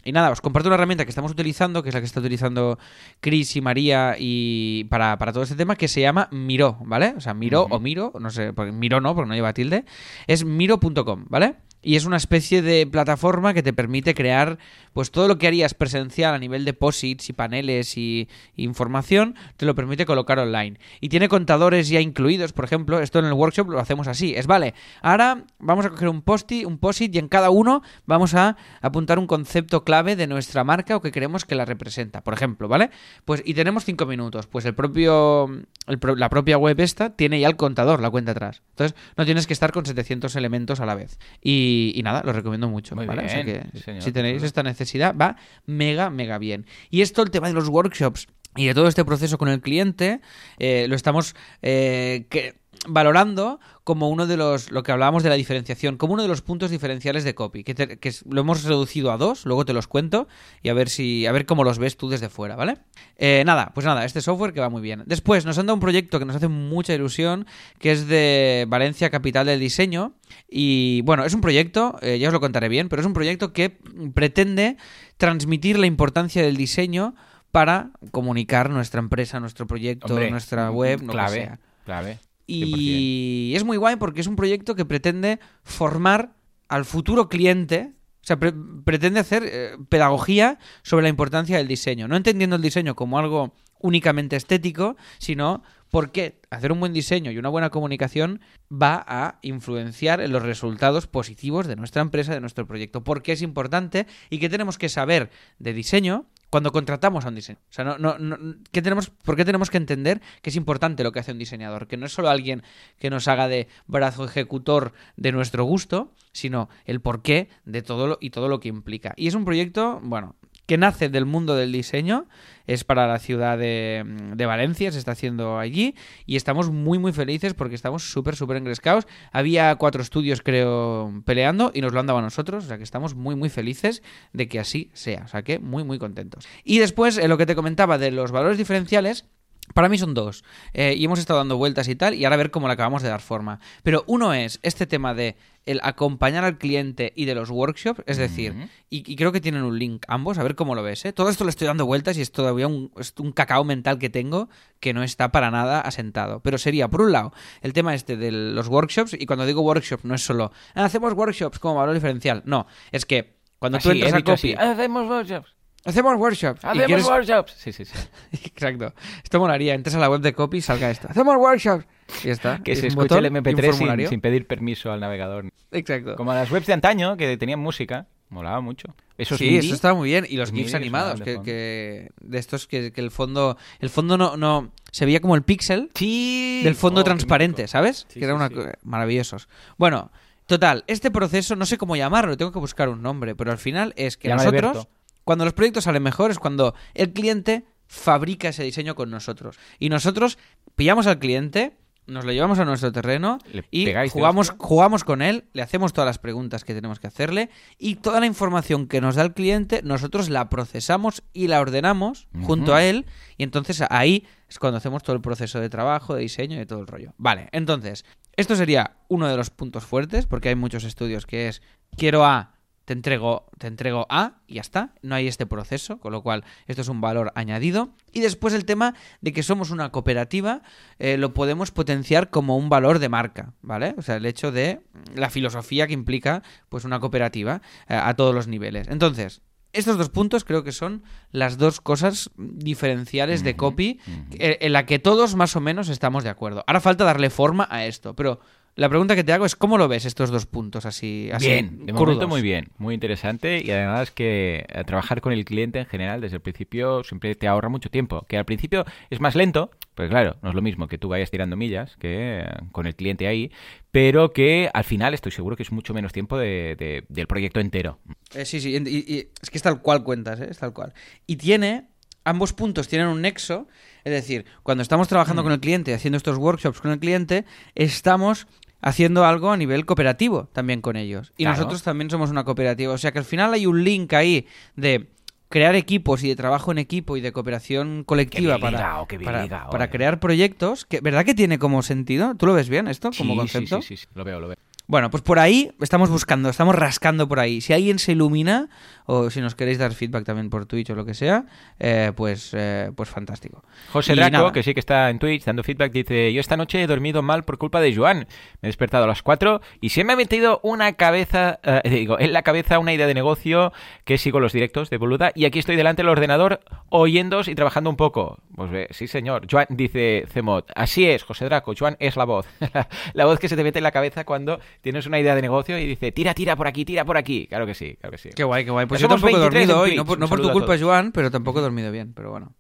y nada, os comparto una herramienta que estamos utilizando, que es la que está utilizando Chris y María y para, para todo este tema, que se llama Miro, ¿vale? O sea, Miro o Miro, no sé, porque Miro no, porque no lleva tilde, es miro.com, ¿vale? Y es una especie de plataforma que te permite crear pues todo lo que harías presencial a nivel de posits y paneles y, información, te lo permite colocar online. Y tiene contadores ya incluidos, por ejemplo, esto en el workshop lo hacemos así, es vale, ahora vamos a coger un post-it un post y en cada uno vamos a apuntar un concepto clave de nuestra marca o que creemos que la representa, por ejemplo, ¿vale? Pues y tenemos cinco minutos, pues el propio la propia web esta tiene ya el contador, la cuenta atrás. Entonces, no tienes que estar con 700 elementos a la vez. Y, y nada, lo recomiendo mucho, Muy ¿vale? O sea bien, que señor. si tenéis esta necesidad, va mega, mega bien. Y esto, el tema de los workshops y de todo este proceso con el cliente, eh, lo estamos eh, que- valorando como uno de los, lo que hablábamos de la diferenciación, como uno de los puntos diferenciales de copy, que, te- que lo hemos reducido a dos, luego te los cuento y a ver si, a ver cómo los ves tú desde fuera, ¿vale? Eh, nada, pues nada, este software que va muy bien. Después nos han dado un proyecto que nos hace mucha ilusión, que es de Valencia Capital del Diseño. Y bueno, es un proyecto, eh, ya os lo contaré bien, pero es un proyecto que pretende transmitir la importancia del diseño para comunicar nuestra empresa, nuestro proyecto, Hombre, nuestra web, lo que clave, sea. clave. 100%. Y es muy guay porque es un proyecto que pretende formar al futuro cliente. O sea, pre- pretende hacer eh, pedagogía sobre la importancia del diseño. No entendiendo el diseño como algo únicamente estético, sino Porque hacer un buen diseño y una buena comunicación va a influenciar en los resultados positivos de nuestra empresa, de nuestro proyecto. Porque es importante y que tenemos que saber de diseño cuando contratamos a un diseñador. O sea, no, no, no, ¿qué tenemos, ¿por qué tenemos que entender que es importante lo que hace un diseñador? Que no es solo alguien que nos haga de brazo ejecutor de nuestro gusto, sino el porqué de todo lo, y todo lo que implica. Y es un proyecto, bueno, que nace del mundo del diseño, es para la ciudad de, Valencia, se está haciendo allí y estamos muy muy felices porque estamos súper súper engrescados. Había cuatro estudios creo peleando y nos lo han dado a nosotros, o sea que estamos muy muy felices de que así sea, o sea que muy muy contentos. Y después, en lo que te comentaba de los valores diferenciales, para mí son dos. Eh, y hemos estado dando vueltas y tal, y ahora a ver cómo le acabamos de dar forma. Pero uno es este tema de el acompañar al cliente y de los workshops, es decir, y, y, creo que tienen un link ambos, a ver cómo lo ves. ¿eh? Todo esto le estoy dando vueltas y es todavía un, es un cacao mental que tengo que no está para nada asentado. Pero sería, por un lado, el tema este de los workshops, y cuando digo workshops no es solo, ah, hacemos workshops como valor diferencial, no, es que cuando así, tú entras a copy, así. hacemos workshops. Hacemos workshops. Hacemos quieres... workshops. Sí, sí, sí. Exacto. Esto molaría. Entres a la web de copy y salga esto. Hacemos workshops. Y ya está. Que se escuche el MP3 sin, sin, pedir permiso al navegador. Exacto. Como las webs de antaño que tenían música. Molaba mucho. Eso sí, eso estaba muy bien. Y los GIFs animados, que, que, de estos que, que, el fondo. El fondo no, no. Se veía como el píxel sí. del fondo oh, transparente, ¿sabes? Sí, que era una sí. maravillosos. Bueno, total, este proceso, no sé cómo llamarlo, tengo que buscar un nombre, pero al final es que nosotros. Berto. Cuando los proyectos salen mejor es cuando el cliente fabrica ese diseño con nosotros. Y nosotros pillamos al cliente, nos lo llevamos a nuestro terreno y jugamos, jugamos con él, le hacemos todas las preguntas que tenemos que hacerle y toda la información que nos da el cliente nosotros la procesamos y la ordenamos junto a él y entonces ahí es cuando hacemos todo el proceso de trabajo, de diseño y de todo el rollo. Vale, entonces, esto sería uno de los puntos fuertes porque hay muchos estudios que es quiero A, te entrego, te entrego A y ya está. No hay este proceso, con lo cual esto es un valor añadido. Y después el tema de que somos una cooperativa eh, lo podemos potenciar como un valor de marca, ¿vale? O sea, el hecho de la filosofía que implica pues una cooperativa eh, a todos los niveles. Entonces, estos dos puntos creo que son las dos cosas diferenciales de copy eh, en la que todos más o menos estamos de acuerdo. Ahora falta darle forma a esto, pero la pregunta que te hago es ¿cómo lo ves estos dos puntos así, así Bien, de crudos? momento muy bien, muy interesante y además que eh, trabajar con el cliente en general desde el principio siempre te ahorra mucho tiempo, que al principio es más lento, pues claro, no es lo mismo que tú vayas tirando millas que eh, con el cliente ahí, pero que al final estoy seguro que es mucho menos tiempo de- de- del proyecto entero. Eh, sí, sí, y, y- es que es tal cual cuentas, ¿eh? es tal cual. Y tiene, ambos puntos tienen un nexo, es decir, cuando estamos trabajando Mm. con el cliente, haciendo estos workshops con el cliente, estamos haciendo algo a nivel cooperativo también con ellos. Y Claro. nosotros también somos una cooperativa, o sea que al final hay un link ahí de crear equipos y de trabajo en equipo y de cooperación colectiva para, ligado, para, ligado, para eh. crear proyectos, que ¿verdad que tiene como sentido? ¿Tú lo ves bien esto como Sí, concepto? Sí, sí, sí, sí, lo veo, lo veo. Bueno, pues por ahí estamos buscando, estamos rascando por ahí. Si alguien se ilumina, o si nos queréis dar feedback también por Twitch o lo que sea, eh, pues, eh, pues fantástico. José Y Draco, nada. que sí que está en Twitch dando feedback, dice, yo esta noche he dormido mal por culpa de Joan. Me he despertado a las 4 y se me ha metido una cabeza, eh, digo, en la cabeza una idea de negocio que sigo los directos de Boluda y aquí estoy delante del ordenador oyéndos y trabajando un poco. Pues ve, sí señor. Joan dice Cemot, así es, José Draco, Joan es la voz. la voz que se te mete en la cabeza cuando tienes una idea de negocio y dice, tira, tira por aquí, tira por aquí. Claro que sí, claro que sí. Qué guay, qué guay. Pues Ya yo tampoco he 23 dormido hoy, no por, no por tu culpa. Joan, pero tampoco he dormido bien, pero bueno.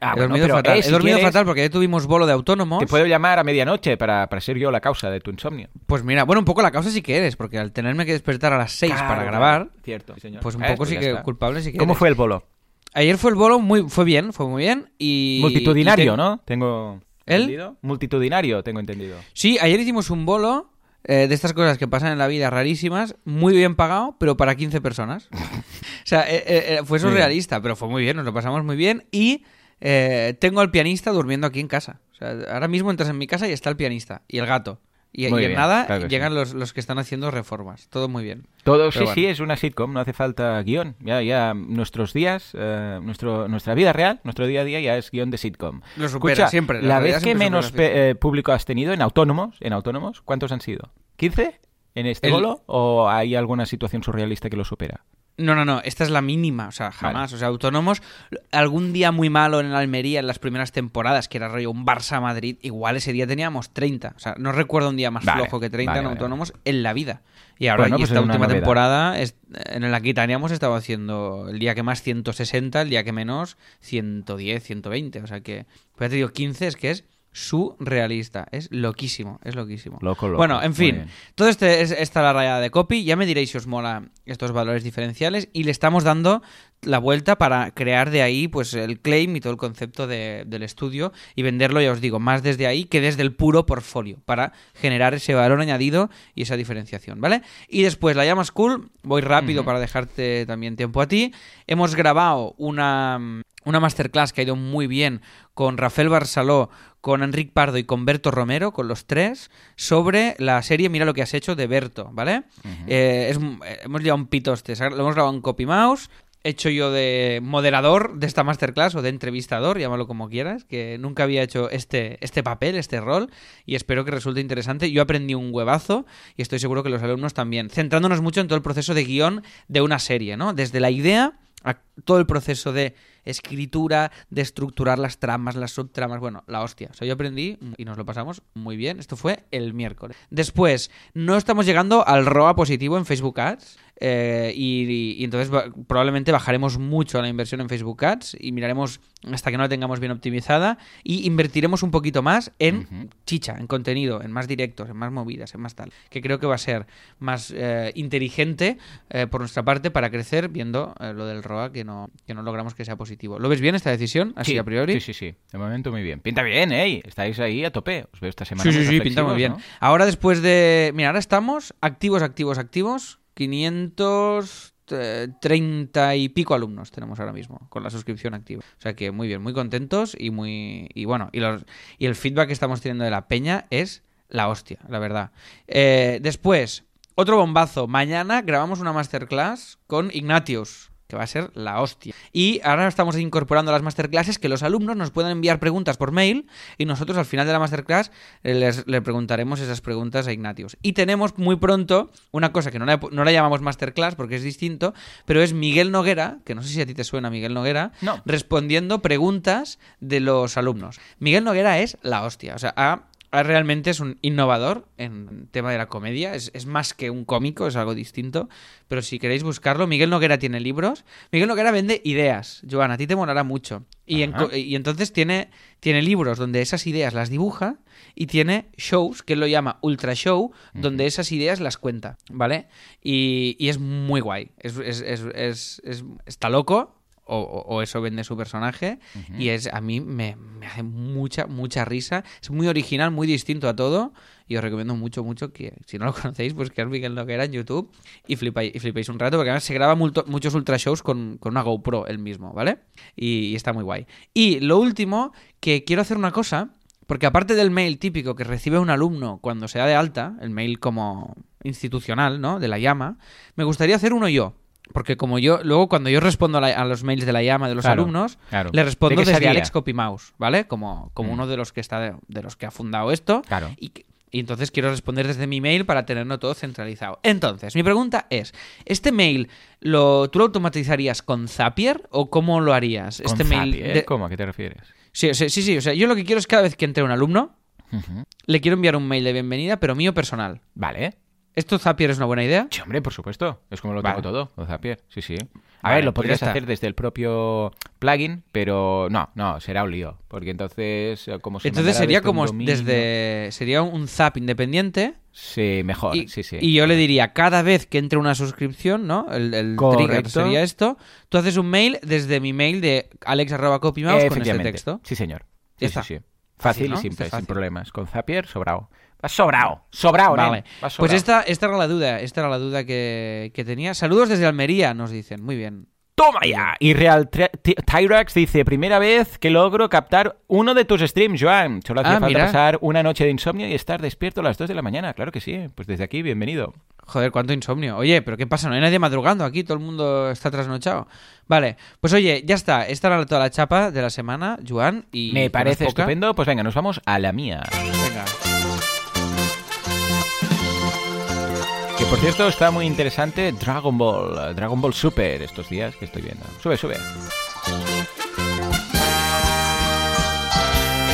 Ah, he bueno, dormido pero, fatal. eh, he si dormido quieres, fatal porque ayer tuvimos bolo de autónomos. Te puedo llamar a medianoche para, para ser yo la causa de tu insomnio. Pues mira, bueno, un poco la causa sí que eres, porque al tenerme que despertar a las 6 Claro, para grabar, Cierto, sí, pues un poco pues sí ya que está. culpable sí que ¿Cómo eres. fue el bolo? Ayer fue el bolo muy, fue bien, fue muy bien y... Multitudinario, y te- ¿no? Tengo ¿El? entendido. Multitudinario, tengo entendido. Sí, ayer hicimos un bolo eh, de estas cosas que pasan en la vida rarísimas, muy bien pagado, pero para 15 personas. o sea, eh, eh, eh, fue surrealista, pero fue muy bien, nos lo pasamos muy bien. Y tengo al pianista durmiendo aquí en casa. O sea, ahora mismo entras en mi casa y está el pianista y el gato. Y, en bien, nada claro llegan los, los que están haciendo reformas. Todo muy bien. Todo, sí, Pero sí, bueno. es una sitcom, no hace falta guion. Ya, ya, nuestros días, eh, nuestro, nuestra vida real, nuestro día a día ya es guion de sitcom. Lo supera Escucha, siempre, la vez que menos eh, público has tenido en autónomos, en autónomos, ¿cuántos han sido? ¿15 en este El- bolo? ¿O hay alguna situación surrealista que lo supera? No, no, no, esta es la mínima, o sea, jamás. O sea, autónomos, algún día muy malo en Almería en las primeras temporadas, que era rollo un Barça-Madrid, igual ese día teníamos 30. O sea, no recuerdo un día más Vale, flojo que 30 vale, en autónomos en la vida. Y ahora, Bueno, y pues esta es última novedad. temporada, es- en la Aquitania hemos estado haciendo el día que más 160, el día que menos 110, 120. O sea que, pues ya te digo, 15 es que es surrealista. Es loquísimo, es loquísimo. Loco, loco. Bueno, en fin, todo este es esta la rayada de copy. Ya me diréis si os mola estos valores diferenciales y le estamos dando la vuelta para crear de ahí pues el claim y todo el concepto de- del estudio y venderlo, ya os digo, más desde ahí que desde el puro portfolio para generar ese valor añadido y esa diferenciación, ¿vale? Y después la llama School, voy rápido para dejarte también tiempo a ti. Hemos grabado una, una masterclass que ha ido muy bien con Rafael Barceló, con Enric Pardo y con Berto Romero, con los tres, sobre la serie Mira lo que has hecho de Berto, ¿vale? Eh, es, eh, hemos llevado un pitoste, lo hemos grabado en Copy Mouse, hecho yo de moderador de esta masterclass o de entrevistador, llámalo como quieras, que nunca había hecho este, este papel, este rol, y espero que resulte interesante. Yo aprendí un huevazo y estoy seguro que los alumnos también, centrándonos mucho en todo el proceso de guion de una serie, ¿no? Desde la idea a todo el proceso de escritura, de estructurar las tramas, las subtramas, bueno, la hostia. O sea, yo aprendí y nos lo pasamos muy bien. Esto fue el miércoles. Después, no estamos llegando al ROA positivo en Facebook Ads. Eh, y, y entonces probablemente bajaremos mucho la inversión en Facebook Ads y miraremos hasta que no la tengamos bien optimizada y invertiremos un poquito más en chicha, en contenido, en más directos, en más movidas, en más tal. Que creo que va a ser más eh, inteligente eh, por nuestra parte para crecer viendo lo del ROA que no, que no logramos que sea positivo. ¿Lo ves bien esta decisión? Así Sí, a priori. Sí, sí, sí. De momento muy bien. Pinta bien, ¿eh? Estáis ahí a tope. Os veo esta semana. Sí, sí, sí, pinta muy bien. Ahora después de... Mira, ahora estamos activos, activos, activos. 530 y pico alumnos tenemos ahora mismo con la suscripción activa. O sea que muy bien, muy contentos y muy... Y bueno, y, los, y el feedback que estamos teniendo de la peña es la hostia, la verdad. Eh, después, otro bombazo. Mañana grabamos una masterclass con Ignatius que va a ser la hostia. Y ahora estamos incorporando a las masterclasses que los alumnos nos puedan enviar preguntas por mail y nosotros al final de la masterclass eh, les, le preguntaremos esas preguntas a Ignatius. Y tenemos muy pronto una cosa que no la, no la llamamos masterclass porque es distinto, pero es Miguel Noguera, que no sé si a ti te suena Miguel Noguera, No. respondiendo preguntas de los alumnos. Miguel Noguera es la hostia, o sea, ha- realmente es un innovador en tema de la comedia, es, es más que un cómico, es algo distinto, pero si queréis buscarlo, Miguel Noguera tiene libros, Miguel Noguera vende ideas, Joan, a ti te molará mucho, y, en y entonces tiene, tiene libros donde esas ideas las dibuja y tiene shows, que él lo llama Ultra Show, donde esas ideas las cuenta, ¿vale? Y, y es muy guay, es, es- es- es- es- está loco, o, eso vende su personaje y es a mí me, me hace mucha mucha risa es muy original muy distinto a todo y os recomiendo mucho mucho que si no lo conocéis buscar Miguel Noguera en YouTube y flipáis, y flipéis un rato porque además se graba multo- muchos ultra shows con, con una GoPro él mismo ¿vale? Y, y está muy guay y lo último que quiero hacer una cosa porque aparte del mail típico que recibe un alumno cuando se da de alta, el mail como institucional, ¿no? De la llama, me gustaría hacer uno yo. Porque como yo, luego cuando yo respondo a, la- a los mails de la llama de los Claro, alumnos, claro. le respondo ¿De qué desde sería? Alex Copymouse, ¿vale? Como, como Mm. uno de los que está de, de los que ha fundado esto. Claro. Y, entonces quiero responder desde mi mail para tenerlo todo centralizado. Entonces, mi pregunta es, ¿este mail lo, tú lo automatizarías con Zapier o cómo lo harías? Con este mail de- ¿Cómo? ¿A qué te refieres? Sí, sea, sí, sí, o sea, yo lo que quiero es cada vez que entre un alumno, le quiero enviar un mail de bienvenida, pero mío personal. Vale. ¿Esto Zapier es una buena idea? Sí, hombre, por supuesto. Es como lo Vale. tengo todo, lo Zapier. Sí, sí. A Vale, ver, lo pues podrías hacer desde el propio plugin, pero no, no, será un lío. Porque entonces, eh, como se Entonces sería como dominio- desde sería un zap independiente Sí, mejor. y, sí, sí. y yo le diría cada vez que entre una suscripción, ¿no? El, el trigger sería esto. Tú haces un mail desde mi mail de alex@copymouse con este texto. Sí, señor. Sí, sí, sí. Fácil ¿no? y simple, sin problemas. Con Zapier, sobrado. Vas sobrado. Sobrado, nen. Vale. Vas Pues sobrao. esta, esta era la duda, esta era la duda que, que tenía. Saludos desde Almería, nos dicen. Muy bien. ¡Toma ya! Y Real Tyrax dice, primera vez que logro captar uno de tus streams, Joan. Solo hacía Ah, falta mira. pasar una noche de insomnio y estar despierto a las 2 de la mañana. Claro que sí. Pues desde aquí, bienvenido. Joder, cuánto insomnio. Oye, pero ¿qué pasa? No hay nadie madrugando aquí, todo el mundo está trasnochado. Vale, pues oye, ya está. Esta era toda la chapa de la semana, Joan. Y Me parece estupendo. Pues venga, nos vamos a la mía. Venga. Por cierto, está muy interesante Dragon Ball, Dragon Ball Super estos días que estoy viendo. Sube, sube.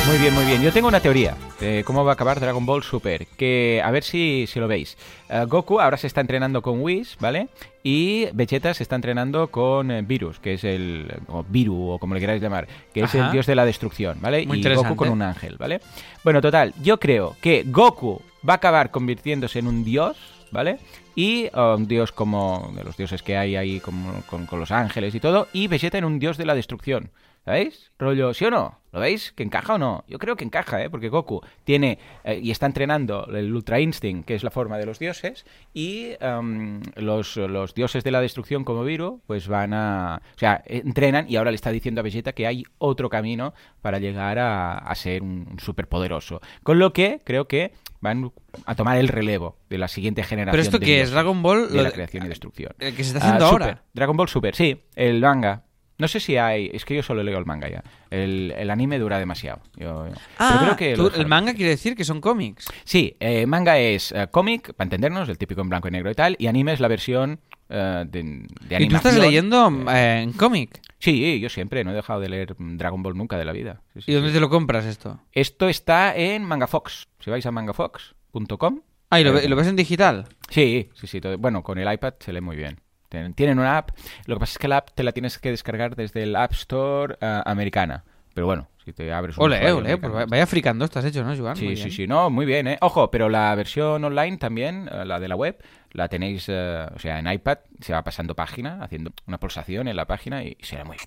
Muy bien, muy bien. Yo tengo una teoría de cómo va a acabar Dragon Ball Super. Que a ver si, si lo veis. Eh, Goku ahora se está entrenando con Whis, ¿vale? Y Vegeta se está entrenando con eh, Virus, que es el. o Viru, o como le queráis llamar, que es el dios de la destrucción, ¿vale? Muy y. Goku con un ángel, ¿vale? Bueno, total, yo creo que Goku va a acabar convirtiéndose en un dios, ¿vale? Y un dios como de los dioses que hay ahí como, con, con los ángeles y todo, y Vegeta en un dios de la destrucción. ¿Sabéis? Rollo, ¿sí o no? ¿Lo veis? ¿Que encaja o no? Yo creo que encaja, ¿eh? Porque Goku tiene eh, y está entrenando el Ultra Instinct, que es la forma de los dioses, y em, los, los dioses de la destrucción como Viru, pues van a... O sea, entrenan y ahora le está diciendo a Vegeta que hay otro camino para llegar a, a ser un superpoderoso. Con lo que creo que van a tomar el relevo de la siguiente generación. ¿Pero esto de qué es? ¿Dragon Ball? De la creación y destrucción. El que se está Ah, haciendo ahora. Dragon Ball Super, sí, el manga. No sé si hay, es que yo solo leo el manga ya. El, el anime dura demasiado. Yo- Ah, creo que tú- el manga quiere decir que son cómics. Sí, eh, manga es eh, cómic, para entendernos, el típico en blanco y negro y tal, y anime es la versión eh, de, de. ¿Y tú estás leyendo eh, en cómic? Sí, yo siempre, no he dejado de leer Dragon Ball nunca de la vida. Sí, sí, ¿Y dónde sí. te lo compras esto? Esto está en MangaFox. Si vais a mangafox.com. Ah, ¿y lo, ve- lo ves en digital? Sí, sí, sí. todo- Bueno, con el iPad se lee muy bien. Tienen, tienen una app. Lo que pasa es que la app te la tienes que descargar desde el App Store eh, americana. Pero bueno, si te abres un Ole, ole, pues americano- vaya fricando estás hecho, ¿no, Joan? Sí, Muy sí, bien. sí, no, muy bien, ¿eh? Ojo, pero la versión online también, eh, la de la web, la tenéis, eh, o sea, en iPad, se va pasando página, haciendo una pulsación en la página y será muy...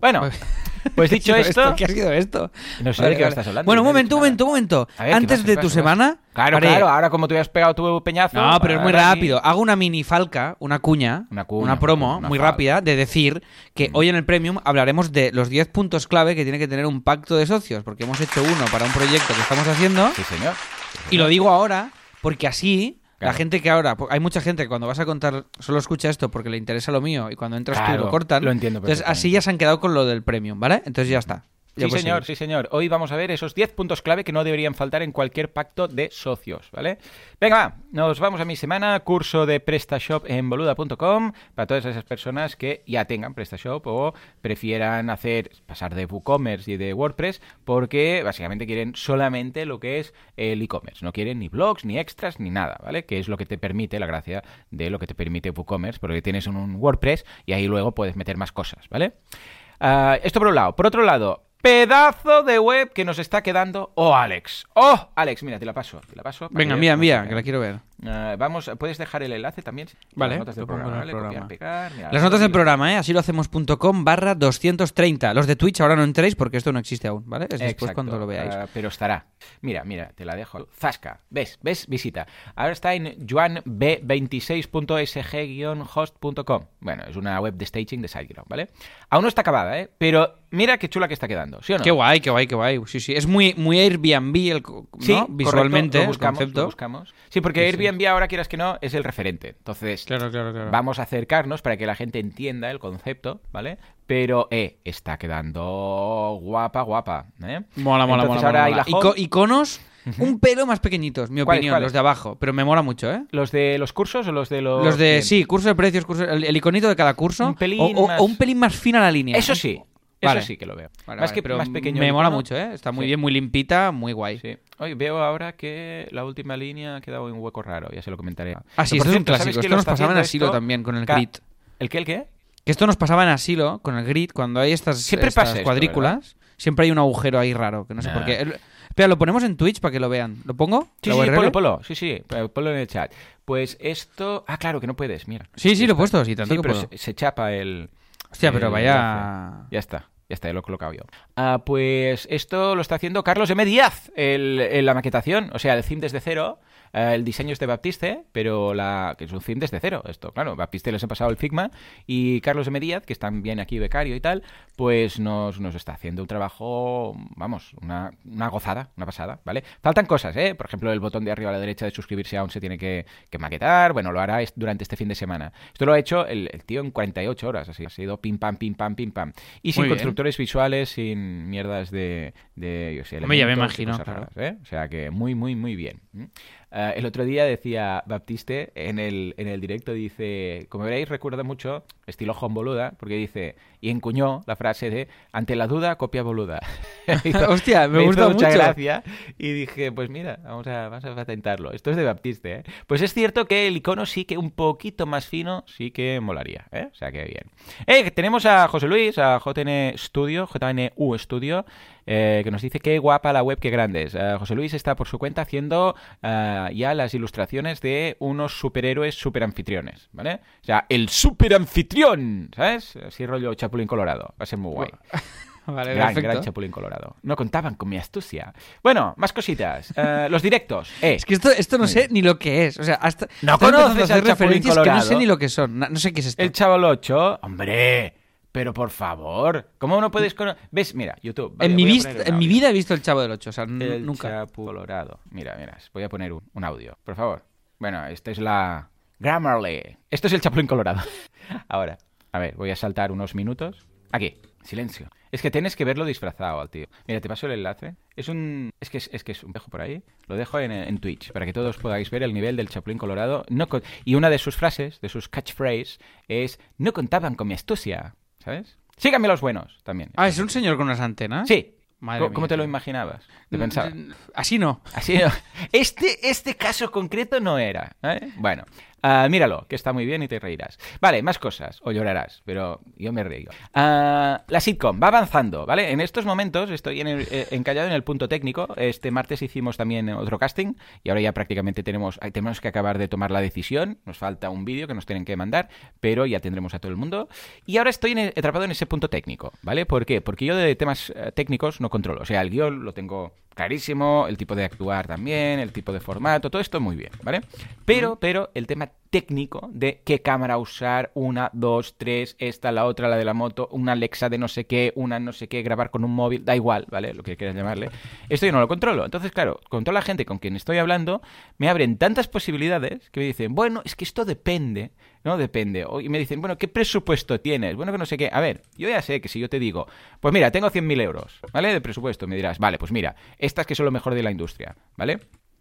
Bueno, pues dicho ¿Qué ha sido esto... ¿Qué ha sido esto? No sé Vale, de qué vale. estás hablando. Bueno, un no momento, dicho un momento, un momento. A ver, ¿qué Antes de tu semana... Claro, haré- claro, ahora como tú has pegado tu peñazo... No, pero es muy rápido. Hago una mini falca, una cuña, Una cuña, promo una muy falca. rápida de decir que Mm. hoy en el Premium hablaremos de los 10 puntos clave que tiene que tener un pacto de socios, porque hemos hecho uno para un proyecto que estamos haciendo Sí, señor. Sí, y lo digo ahora porque así la gente que ahora, hay mucha gente que cuando vas a contar solo escucha esto porque le interesa lo mío y cuando entras tú Claro, lo cortan. lo entiendo Entonces así ya se han quedado con lo del Premium, ¿vale? Entonces ya está. Ya Sí, señor, seguir. sí, señor. Hoy vamos a ver esos 10 puntos clave que no deberían faltar en cualquier pacto de socios, ¿vale? Venga, va, nos vamos a mi semana, curso de PrestaShop en boluda.com, para todas esas personas que ya tengan PrestaShop o prefieran hacer, pasar de WooCommerce y de WordPress, porque básicamente quieren solamente lo que es el e-commerce. No quieren ni blogs, ni extras, ni nada, ¿vale? Que es lo que te permite, la gracia de lo que te permite WooCommerce, porque tienes un, un WordPress y ahí luego puedes meter más cosas, ¿vale? Ah, esto por un lado. Por otro lado, pedazo de web que nos está quedando. Oh, Alex. Oh, Alex, mira, te la paso. Te la paso Venga, envía, se que la quiero ver. Ah, vamos, ¿puedes dejar el enlace también? Vale, Las notas del programa, Las notas del programa, ¿eh? Así lo hacemos.com barra 230. Los de Twitch ahora no entréis porque esto no existe aún, ¿vale? Es después Exacto, cuando lo veáis. ah, pero estará. Mira, mira, te la dejo. Zasca. ¿Ves? ¿Ves? Visita. Ahora está en juanb26.sg-host.com. Bueno, es una web de staging de SiteGround, ¿vale? Aún no está acabada, ¿eh? Pero mira qué chula que está quedando, ¿sí o no? Qué guay, qué guay, qué guay. Sí, sí. Es muy, muy Airbnb el, ¿no? Sí, correcto, visualmente, lo el buscamos, concepto. lo buscamos. Sí, porque Sí, sí. Airbnb ahora quieras que no es el referente. Entonces, Claro, claro, claro. vamos a acercarnos para que la gente entienda el concepto, ¿vale? Pero, eh, está quedando guapa, guapa, ¿eh? Mola, mola, Entonces mola. ahora mola, hay mola. la Ico- home. iconos un pelo más pequeñitos, mi ¿Cuáles, opinión, los de abajo. Pero me mola mucho, ¿eh? ¿Los de los cursos o los de los...? Los de, sí, curso de precios, el, el iconito de cada curso. Un pelín o, o- más- o un pelín más fina la línea. Eso sí, Vale. eso sí que lo veo. Vale, más vale, que pero más pequeño. Me mola icono. mucho, ¿eh? Está muy Sí. bien, muy limpita, muy guay. Sí. Hoy veo ahora que la última línea ha quedado en un hueco raro, ya se lo comentaré. Ah, sí, Pero, esto es un cierto, ¿sabes clásico. Esto nos pasaba en asilo esto? también con el Ca- grid. ¿El qué, el qué? Que esto nos pasaba en asilo con el grid, cuando hay estas, Siempre estas pasa esto, cuadrículas, siempre hay un agujero ahí raro, que no sé Nah. por qué. El- Espera, lo ponemos en Twitch para que lo vean. ¿Lo pongo? Sí, ¿La sí, URL? ponlo, ponlo. Sí, sí, ponlo en el chat. Pues esto... Ah, claro, que no puedes, mira. Sí, sí, lo he puesto, sí, tanto Sí, que pero puedo. se, se chapa el... Hostia, pero el vaya... Ya está. Ya está, ya lo he colocado yo. Ah, pues esto lo está haciendo Carlos M. Díaz, el, el- la maquetación, o sea, el theme desde cero. Eh, el diseño es de Baptiste, pero la que es un theme desde cero. Esto, claro, Baptiste les ha pasado el Figma y Carlos M. Díaz, que está bien aquí becario y tal, pues nos, nos está haciendo un trabajo, vamos, una, una gozada, una pasada, ¿vale? Faltan cosas, ¿eh? Por ejemplo, el botón de arriba a la derecha de suscribirse aún se tiene que, que maquetar. Bueno, lo hará es- durante este fin de semana. Esto lo ha hecho el, el tío en 48 horas, así. Ha sido pim pam, pim pam, pim pam. Y sin bien. constructores visuales, sin mierdas de, de yo sé, ya me imagino, cosas claro. raras, ¿eh? O sea que muy, muy, muy bien. Eh, el otro día decía Baptiste en el, en el directo, dice, como veréis, recuerda mucho, estilo Juan Boluda, porque dice, y encuñó la frase de, ante la duda, copia boluda. Hostia, me, gusta mucha mucho. gracia. Y dije, pues mira, vamos a, vamos a patentarlo. Esto es de Baptiste, ¿eh? Pues es cierto que el icono sí que un poquito más fino sí que molaría, ¿eh? O sea que bien. Eh, tenemos a José Luis, a JN Studio, JNU Studio, eh, que nos dice qué guapa la web, qué grandes. Eh, José Luis está por su cuenta haciendo eh, ya las ilustraciones de unos superhéroes super anfitriones, ¿vale? O sea, el super anfitrión, ¿sabes? Así rollo Chapulín Colorado. Va a ser muy guay. Vale, Gran, perfecto. gran Chapulín Colorado. No contaban con mi astucia. Bueno, más cositas. Eh, los directos. Eh, Es que esto, esto no sé ni lo que es. O sea, hasta. ¿No conoces a hacer al Chapulín que no sé ni lo que son. No sé qué es esto. el Chaval 8. Hombre, pero por favor. ¿Cómo no puedes conocer? ¿Ves? Mira, YouTube. vale, en mi, vista, en mi vida he visto el Chavo del 8. O sea, El nunca. Colorado. Mira, mira, voy a poner un, un audio, por favor. Bueno, esta es la Grammarly. Esto es el Chapulín Colorado. Ahora, a ver, voy a saltar unos minutos. Aquí, silencio. Es que tienes que verlo disfrazado al tío. Mira, te paso el enlace. Es un. Es que es, es que es un dejo por ahí. Lo dejo en, en Twitch para que todos podáis ver el nivel del Chapulín Colorado. No con- y una de sus frases, de sus catchphrases, es: No contaban con mi astucia. ¿Sabes? Síganme los buenos también. Ah, es un señor con unas antenas. Sí. Madre ¿Cómo, mía, te lo imaginabas? ¿Te pensabas? Mm, Así no. Así no. Este, este caso concreto no era. ¿eh? Bueno, ah, míralo, que está muy bien y te reirás. Vale, más cosas, o llorarás, pero yo me río. Ah, la sitcom va avanzando, ¿vale? En estos momentos estoy eh, encallado en el punto técnico. Este martes hicimos también otro casting y ahora ya prácticamente tenemos, tenemos que acabar de tomar la decisión. Nos falta un vídeo que nos tienen que mandar, pero ya tendremos a todo el mundo. Y ahora estoy atrapado en ese punto técnico, ¿vale? ¿Por qué? Porque yo de temas eh, técnicos no controlo. O sea, el guion lo tengo clarísimo, el tipo de actuar también, el tipo de formato, todo esto muy bien, ¿vale? Pero, pero el tema técnico de qué cámara usar, una, dos, tres, esta, la otra, la de la moto, una Alexa de no sé qué, una no sé qué, grabar con un móvil, da igual, ¿vale? Lo que quieras llamarle. Esto yo no lo controlo. Entonces, claro, con toda la gente con quien estoy hablando, me abren tantas posibilidades que me dicen, bueno, es que esto depende, ¿no? Depende. Y me dicen, bueno, ¿qué presupuesto tienes? Bueno, que no sé qué. A ver, yo ya sé que si yo te digo, pues mira, tengo 100.000 euros, ¿vale? De presupuesto, me dirás, vale, pues mira, estas que son lo mejor de la industria, ¿vale?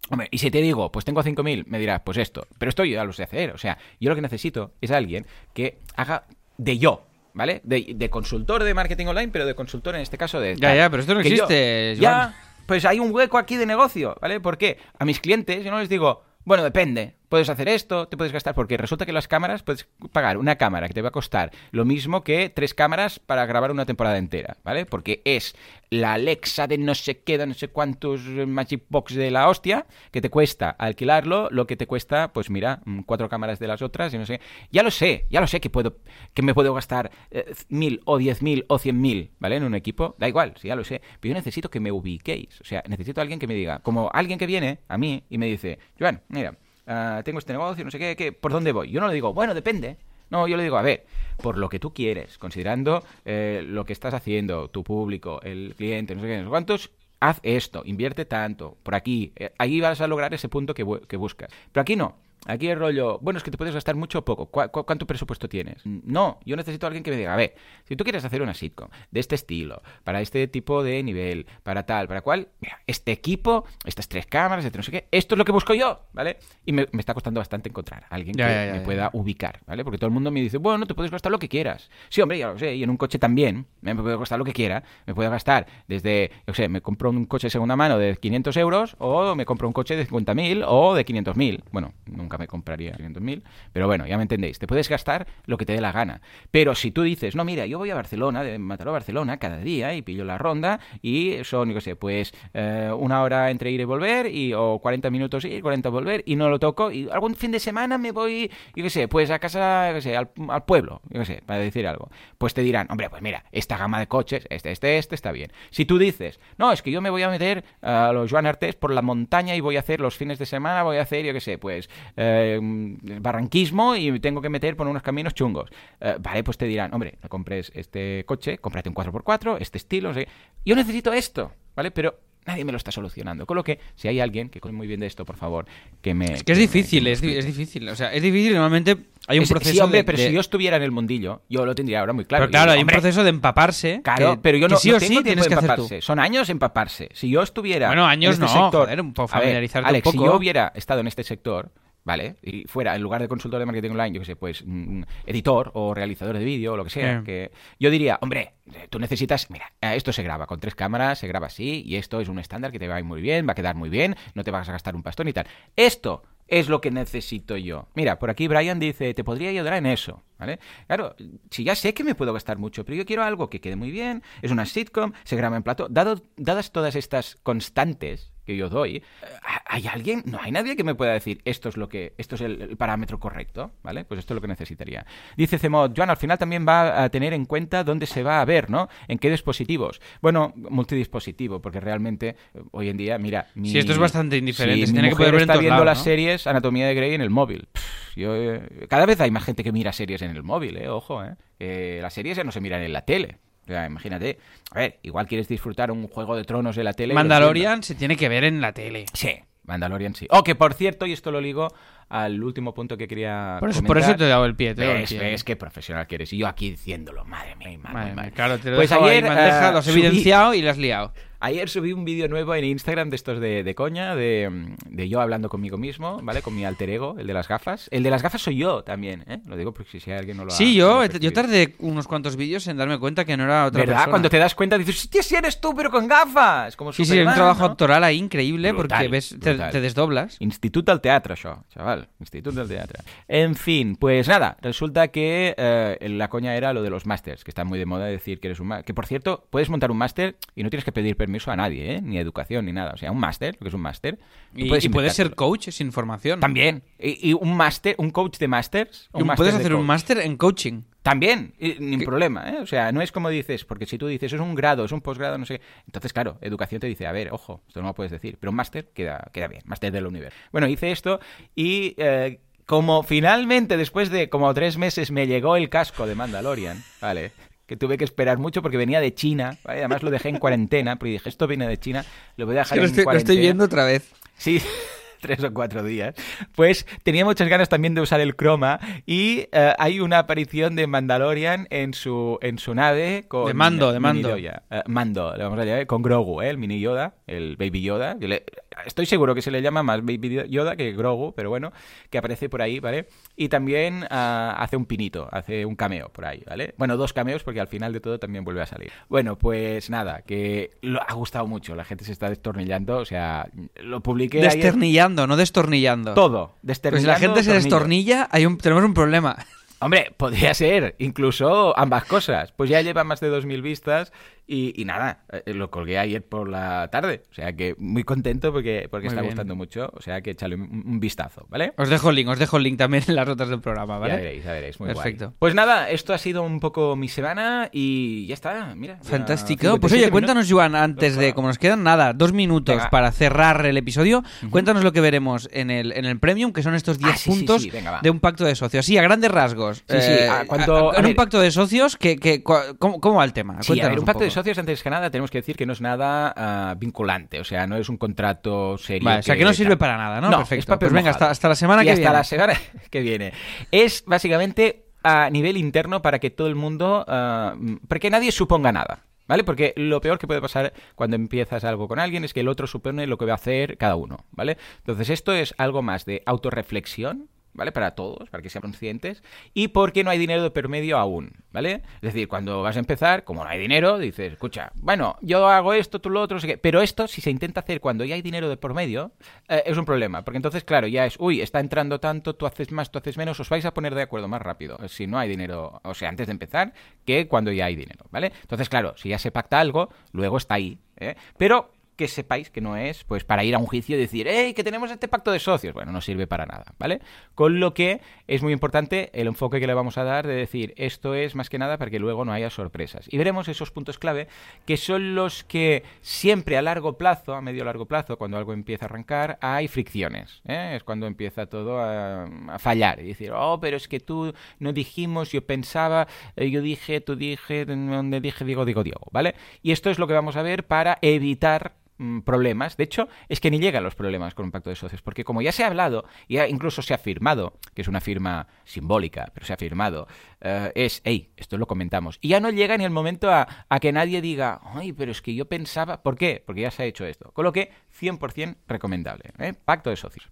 Hombre, y si te digo, pues tengo 5.000, me dirás, pues esto. Pero esto yo ya lo sé hacer. O sea, yo lo que necesito es alguien que haga de yo, ¿vale? De, de consultor de marketing online, pero de consultor en este caso de... Ya, ya, pero esto no que yo- existe, Joan. ya, pues hay un hueco aquí de negocio, ¿vale? ¿Por qué? A mis clientes yo no les digo, bueno, depende, puedes hacer esto, te puedes gastar, porque resulta que las cámaras, puedes pagar una cámara que te va a costar lo mismo que tres cámaras para grabar una temporada entera, ¿vale? Porque es la Alexa de no sé qué, de no sé cuántos Magic Box de la hostia, que te cuesta alquilarlo, lo que te cuesta, pues mira, mm, cuatro cámaras de las otras y no sé. Ya lo sé, ya lo sé que puedo, que me puedo gastar eh, mil o diez mil o cien mil, ¿vale? En un equipo, da igual, sí, ya lo sé. Pero yo necesito que me ubiquéis, o sea, necesito a alguien que me diga, como alguien que viene a mí y me dice, Joan, mira, ah, tengo este negocio, no sé qué, ¿por dónde voy? Yo no le digo, bueno, depende. No, yo le digo, a ver, por lo que tú quieres, considerando eh, lo que estás haciendo, tu público, el cliente, no sé qué, cuántos, haz esto, invierte tanto, por aquí, eh, ahí vas a lograr ese punto que buscas. Pero aquí no. Aquí el rollo, bueno, es que te puedes gastar mucho o poco. ¿Cu- cu- cuánto presupuesto tienes? No, yo necesito a alguien que me diga, a ver, si tú quieres hacer una sitcom de este estilo, para este tipo de nivel, para tal, para cual, mira, este equipo, estas tres cámaras, este no sé qué, esto es lo que busco yo, ¿vale? Y me, me está costando bastante encontrar a alguien Ya, que ya, ya, me pueda ubicar, ¿vale? Porque todo el mundo me dice, bueno, te puedes gastar lo que quieras. Sí, hombre, ya lo sé, y en un coche también, me puedo gastar lo que quiera. Me puedo gastar desde, yo sé, me compro un coche de segunda mano de 500 euros o me compro un coche de 50.000 o de 500.000. Bueno, nunca me compraría 500.000, pero bueno, ya me entendéis. Te puedes gastar lo que te dé la gana. Pero si tú dices, no, mira, yo voy a Barcelona, de Mataró a Barcelona cada día y pillo la ronda y son, yo qué sé, pues eh, una hora entre ir y volver y, o 40 minutos ir, 40 volver y no lo toco y algún fin de semana me voy, yo qué sé, pues a casa, yo qué sé, al, al pueblo, yo qué sé, para decir algo. Pues te dirán, hombre, pues mira, esta gama de coches, este, este, este está bien. Si tú dices, no, es que yo me voy a meter a los Joan Artés por la montaña y voy a hacer los fines de semana, voy a hacer, yo qué sé, pues eh, barranquismo y tengo que meter por unos caminos chungos. Eh, vale, pues te dirán, hombre, no compres este coche, cómprate un 4x4, este estilo, no sé. Yo necesito esto, ¿vale? Pero nadie me lo está solucionando. Con lo que, si hay alguien que conoce muy bien de esto, por favor, que me... Es que es difícil, me es, difícil. O sea, es difícil. Normalmente hay un Es- sí, proceso hombre, de- pero de- si yo estuviera en el mundillo, yo lo tendría ahora muy claro. Pero claro, Digo, hay un proceso de empaparse. Claro, que- pero yo no, sí no o sí tengo tienes que hacer empaparse. tú. Son años empaparse. Si yo estuviera Bueno, años en este no, sector, joder, un poco A ver, familiarizarte un Alex, si poco. yo hubiera estado en este sector, ¿vale? Y fuera, en lugar de consultor de marketing online, yo qué sé, pues mm, editor o realizador de vídeo o lo que sea, que yo diría, hombre, eh, tú necesitas, mira, esto se graba con tres cámaras, se graba así, y esto es un estándar que te va a ir muy bien, va a quedar muy bien, no te vas a gastar un pastón y tal. Esto es lo que necesito yo. Mira, por aquí Brian dice, te podría ayudar en eso, ¿vale? Claro, si ya sé que me puedo gastar mucho, pero yo quiero algo que quede muy bien, es una sitcom, se graba en plato. Dado, dadas todas estas constantes que yo doy, eh, ¿hay alguien? No hay nadie que me pueda decir esto es lo que, esto es el, el parámetro correcto, ¿vale? Pues esto es lo que necesitaría. Dice Cemod, Joan, al final también va a tener en cuenta dónde se va a ver, ¿no? En qué dispositivos. Bueno, multidispositivo, porque realmente eh, hoy en día, mira, mi, Sí, esto es bastante indiferente, si mi tiene que mujer poder ver en está viendo lados, las ¿no? series Anatomía de Grey en el móvil. Pff, yo, eh, cada vez hay más gente que mira series en el móvil, eh, ojo, eh. Que las series ya no se miran en la tele. O sea, imagínate, a ver, igual quieres disfrutar un juego de tronos de la tele. Mandalorian se tiene que ver en la tele. Sí, Mandalorian sí. Oh, que por cierto, y esto lo ligo al último punto que quería Por eso, comentar. por eso te he dado el pie. Te dado el Ves, pie. ves qué profesional que eres. Y yo aquí diciéndolo, madre mía, madre, Madre mía. claro, te lo Pues ahí ayer, en bandeja, eh, lo has subí- evidenciado y lo has liado. Ayer subí un vídeo nuevo en Instagram de estos de, de coña, de, de yo hablando conmigo mismo, ¿vale? Con mi alter ego, el de las gafas. El de las gafas soy yo también, ¿eh? Lo digo porque si alguien no lo ha... Sí, yo, yo tardé unos cuantos vídeos en darme cuenta que no era otra ¿Verdad? persona. Cuando te das cuenta dices, hostia, si eres tú, pero con gafas. Como Sí, sí, un trabajo ¿no? actoral ahí increíble Brutal, porque ves, te, desdoblas. Institut del Teatro, això, chaval. Institut del Teatro. En fin, pues nada, resulta que eh, la coña era lo de los másters, que está muy de moda decir que eres un máster. Que por cierto, puedes montar un máster y no tienes que pedir permiso a nadie, ¿eh? Ni educación, ni nada. O sea, un máster, lo que es un máster. Y, puedes y puedes ser coach sin formación. También. Y, y un máster, un coach de másters. Puedes de hacer un máster en coaching. También, ni problema, ¿eh? O sea, no es como dices, porque si tú dices es un grado, es un posgrado, no sé qué. Entonces, claro, educación te dice, a ver, ojo, esto no lo puedes decir, pero un máster queda, queda bien, máster del universo. Bueno, hice esto y eh, como finalmente, después de como tres meses, me llegó el casco de Mandalorian, ¿vale? Que tuve que esperar mucho porque venía de China, ¿vale? Además lo dejé en cuarentena, porque dije, esto viene de China, lo voy a dejar lo, en estoy, lo estoy viendo otra vez. Sí, tres o cuatro días. Pues tenía muchas ganas también de usar el croma y eh, hay una aparición de Mandalorian en su, en su nave con... De Mando, de Mando. Eh, Mando, le vamos a llamar, con Grogu, ¿eh? el mini Yoda, el Baby Yoda. Le- estoy seguro que se le llama más Baby Yoda que Grogu, pero bueno, que aparece por ahí, ¿vale? Y también ah, hace un pinito, hace un cameo por ahí, ¿vale? Bueno, dos cameos porque al final de todo también vuelve a salir. Bueno, pues nada, que lo ha gustado mucho, la gente se está destornillando, o sea, lo publiqué ayer- No destornillando. todo. Pues si la gente se destornilla, hay un, tenemos un problema. Hombre, podría ser, incluso ambas cosas. Pues ya lleva más de 2.000 vistas y, y nada, eh, lo colgué ayer por la tarde. O sea que muy contento porque, porque Muy está bien. gustando mucho. O sea que échale un, un vistazo, ¿vale? Os dejo el link, os dejo el link también en las notas del programa, ¿vale? Ya veréis, ya veréis. Muy guay. Perfecto. Pues nada, esto ha sido un poco mi semana y ya está. Mira. Fantástico. Pues 57 oye, cuéntanos, Joan, antes de, como nos quedan nada, dos minutos Venga. para cerrar el episodio, cuéntanos lo que veremos en el, en el Premium, que son estos 10 Ah, sí, puntos sí, venga, va. de un pacto de socios. Sí, a grandes rasgos. Sí, sí, a cuanto- a- a en un pacto de socios, que, que, ¿cómo, cómo va el tema? Sí, a ver, Cuéntanos un pacto de poco. socios, antes que nada, tenemos que decir que no es nada ah, vinculante. O sea, no es un contrato serio. Vale, o sea, que no sirve para nada, ¿no? No, Perfecto. es papel Pues venga, hasta, hasta la semana y que hasta viene. la semana que viene. Es básicamente a nivel interno para que todo el mundo... ah, para que nadie suponga nada. ¿Vale? Porque lo peor que puede pasar cuando empiezas algo con alguien es que el otro supone lo que va a hacer cada uno, ¿vale? Entonces esto es algo más de autorreflexión, ¿vale? Para todos, para que sean conscientes, y porque no hay dinero de por medio aún, ¿vale? Es decir, cuando vas a empezar, como no hay dinero, dices, escucha, bueno, yo hago esto, tú lo otro, pero esto, si se intenta hacer cuando ya hay dinero de por medio, eh, es un problema, porque entonces, claro, ya es, uy, está entrando tanto, tú haces más, tú haces menos, os vais a poner de acuerdo más rápido, si no hay dinero, o sea, antes de empezar, que cuando ya hay dinero, ¿vale? Entonces, claro, si ya se pacta algo, luego está ahí, ¿eh? Pero que sepáis que no es pues para ir a un juicio y decir, ¡hey, que tenemos este pacto de socios! Bueno, no sirve para nada, ¿vale? Con lo que es muy importante el enfoque que le vamos a dar de decir, esto es más que nada para que luego no haya sorpresas. Y veremos esos puntos clave que son los que siempre a largo plazo, a medio largo plazo, cuando algo empieza a arrancar, hay fricciones. ¿eh? Es cuando empieza todo a, a fallar y decir, oh, pero es que tú no dijimos, yo pensaba, eh, yo dije, tú dije, donde dije, digo, digo, Diego, ¿vale? Y esto es lo que vamos a ver para evitar mm, problemas. De hecho, es que ni llegan los problemas con un pacto de socios, porque como ya se ha hablado, y incluso se ha firmado, que es una firma simbólica, pero se ha firmado, eh, es, hey, esto lo comentamos. Y ya no llega ni el momento a, a que nadie diga, ay, pero es que yo pensaba, ¿por qué? Porque ya se ha hecho esto. Con lo que 100% recomendable. ¿eh? Pacto de socios.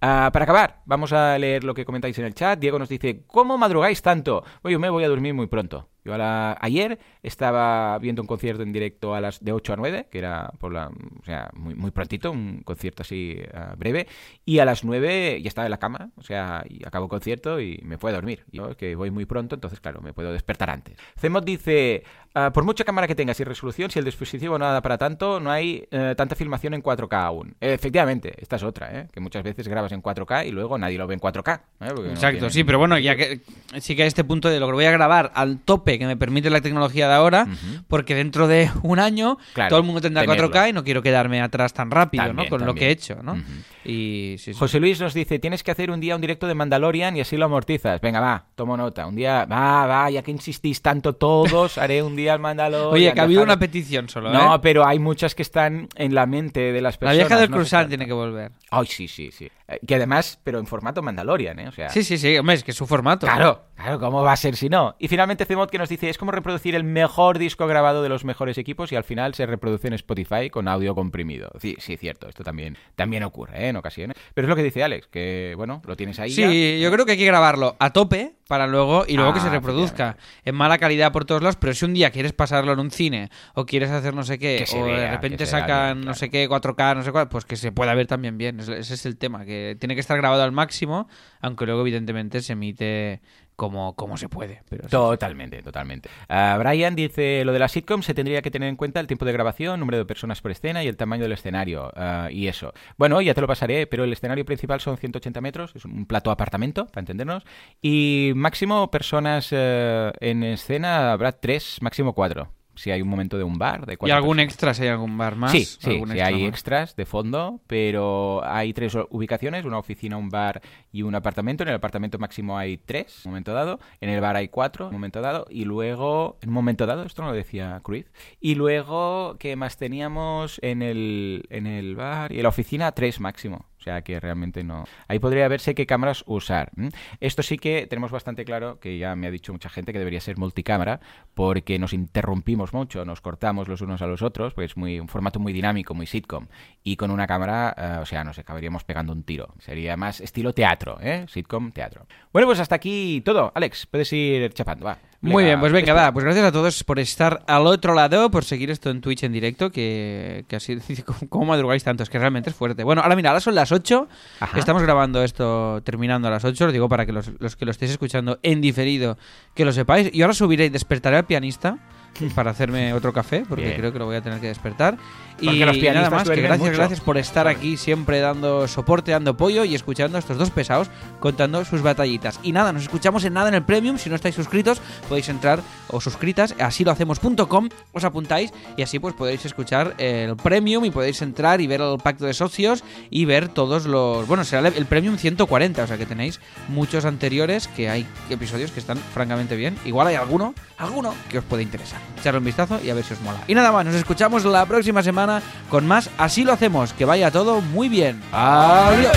Ah, para acabar, vamos a leer lo que comentáis en el chat. Diego nos dice, ¿cómo madrugáis tanto? Oye, me voy a dormir muy pronto. Yo ayer estaba viendo un concierto en directo a las de 8 a 9, que era por la, o sea, muy, muy prontito, un concierto así ah, breve, y a las 9 ya estaba en la cama, o sea, y acabo el concierto y me fue a dormir. Yo que voy muy pronto, entonces claro, me puedo despertar antes. Zemot dice, ah, por mucha cámara que tengas y resolución, si el dispositivo no da para tanto, no hay eh, tanta filmación en 4K aún. efectivamente, esta es otra, ¿eh? que muchas veces grabas en 4K y luego nadie lo ve en 4K. ¿eh? Exacto, sí, pero bueno, ya que sí que a este punto de lo que voy a grabar al tope que me permite la tecnología de ahora, porque dentro de un año todo el mundo tendrá 4K y no quiero quedarme atrás tan rápido, ¿no? Con lo que he hecho, ¿no? y, José Luis nos dice, tienes que hacer un día un directo de Mandalorian y así lo amortizas. Venga, va, tomo nota. Un día, va, va, ya que insistís tanto todos, haré un día el Mandalorian. Oye, que ha habido una petición solo, No, ¿eh? pero hay muchas que están en la mente de las personas. La vieja del cruzar tiene que volver. Ay, sí, sí, sí. Que además, pero en formato Mandalorian, ¿eh? O sea... Sí, sí, sí, hombre, es que es su formato. Claro, claro, ¿cómo va a ser si no? Y finalmente Cemot que nos dice, es como reproducir el mejor disco grabado de los mejores equipos y al final se reproduce en Spotify con audio comprimido. Sí, sí, cierto, esto también, también ocurre ¿eh? en ocasiones. Pero es lo que dice Alex, que bueno, lo tienes ahí. Sí, yo creo que hay que grabarlo a tope para luego y luego que se ah, reproduzca en mala calidad por todos lados, pero si un día quieres pasarlo en un cine o quieres hacer no sé qué, o de repente sacan no sé qué, 4K, no sé cuál, pues que se pueda ver también bien. Ese es el tema, que tiene que estar grabado al máximo, aunque luego evidentemente se emite como, como se puede. Pero totalmente, totalmente. Uh, Brian dice, lo de la sitcom se tendría que tener en cuenta el tiempo de grabación, número de personas por escena y el tamaño del escenario. Uh, y eso. Bueno, ya te lo pasaré, pero el escenario principal son 180 metros, es un plato apartamento, para entendernos. Y máximo personas uh, en escena habrá tres, máximo cuatro si hay un momento de un bar. De ¿Y algún extra si hay algún bar más? Sí, sí, hay extras de fondo, pero hay tres ubicaciones, una oficina, un bar y un apartamento. En el apartamento máximo hay tres, en un momento dado. En el bar hay cuatro, en un momento dado. Y luego, en un momento dado, esto no lo decía Cruz. Y luego, ¿qué más teníamos en el, en el bar? Y en la oficina, tres máximo. O sea que realmente no. Ahí podría verse qué cámaras usar. Esto sí que tenemos bastante claro, que ya me ha dicho mucha gente que debería ser multicámara, porque nos interrumpimos mucho, nos cortamos los unos a los otros, pues muy un formato muy dinámico, muy sitcom. Y con una cámara, eh, o sea, nos acabaríamos pegando un tiro. Sería más estilo teatro, ¿eh? Sitcom, teatro. Bueno, pues hasta aquí todo. Alex, puedes ir chapando, va. Muy bien, pues venga, va. Pues gracias a todos por estar al otro lado, por seguir esto en Twitch en directo, que, que así, ¿cómo madrugáis tanto? Es que realmente es fuerte. Bueno, ahora mira, ahora son las 8. Estamos grabando esto terminando a las 8. Os digo para que los, los que lo estéis escuchando en diferido, que lo sepáis. Y ahora subiré y despertaré al pianista para hacerme otro café, porque creo que lo voy a tener que despertar. y nada más, que gracias, gracias por estar aquí siempre dando soporte, dando apoyo y escuchando a estos dos pesados contando sus batallitas. Y nada, nos escuchamos en nada en el Premium. Si no estáis suscritos, podéis entrar o suscritas, así lo hacemos.com, os apuntáis y así pues podéis escuchar el Premium y podéis entrar y ver el pacto de socios y ver todos los... Bueno, será el Premium 140, o sea que tenéis muchos anteriores que hay episodios que están francamente bien. Igual hay alguno, alguno que os puede interesar echarle un vistazo y a ver si os mola. Y nada más, nos escuchamos la próxima semana con más Así lo hacemos. Que vaya todo muy bien. Adiós.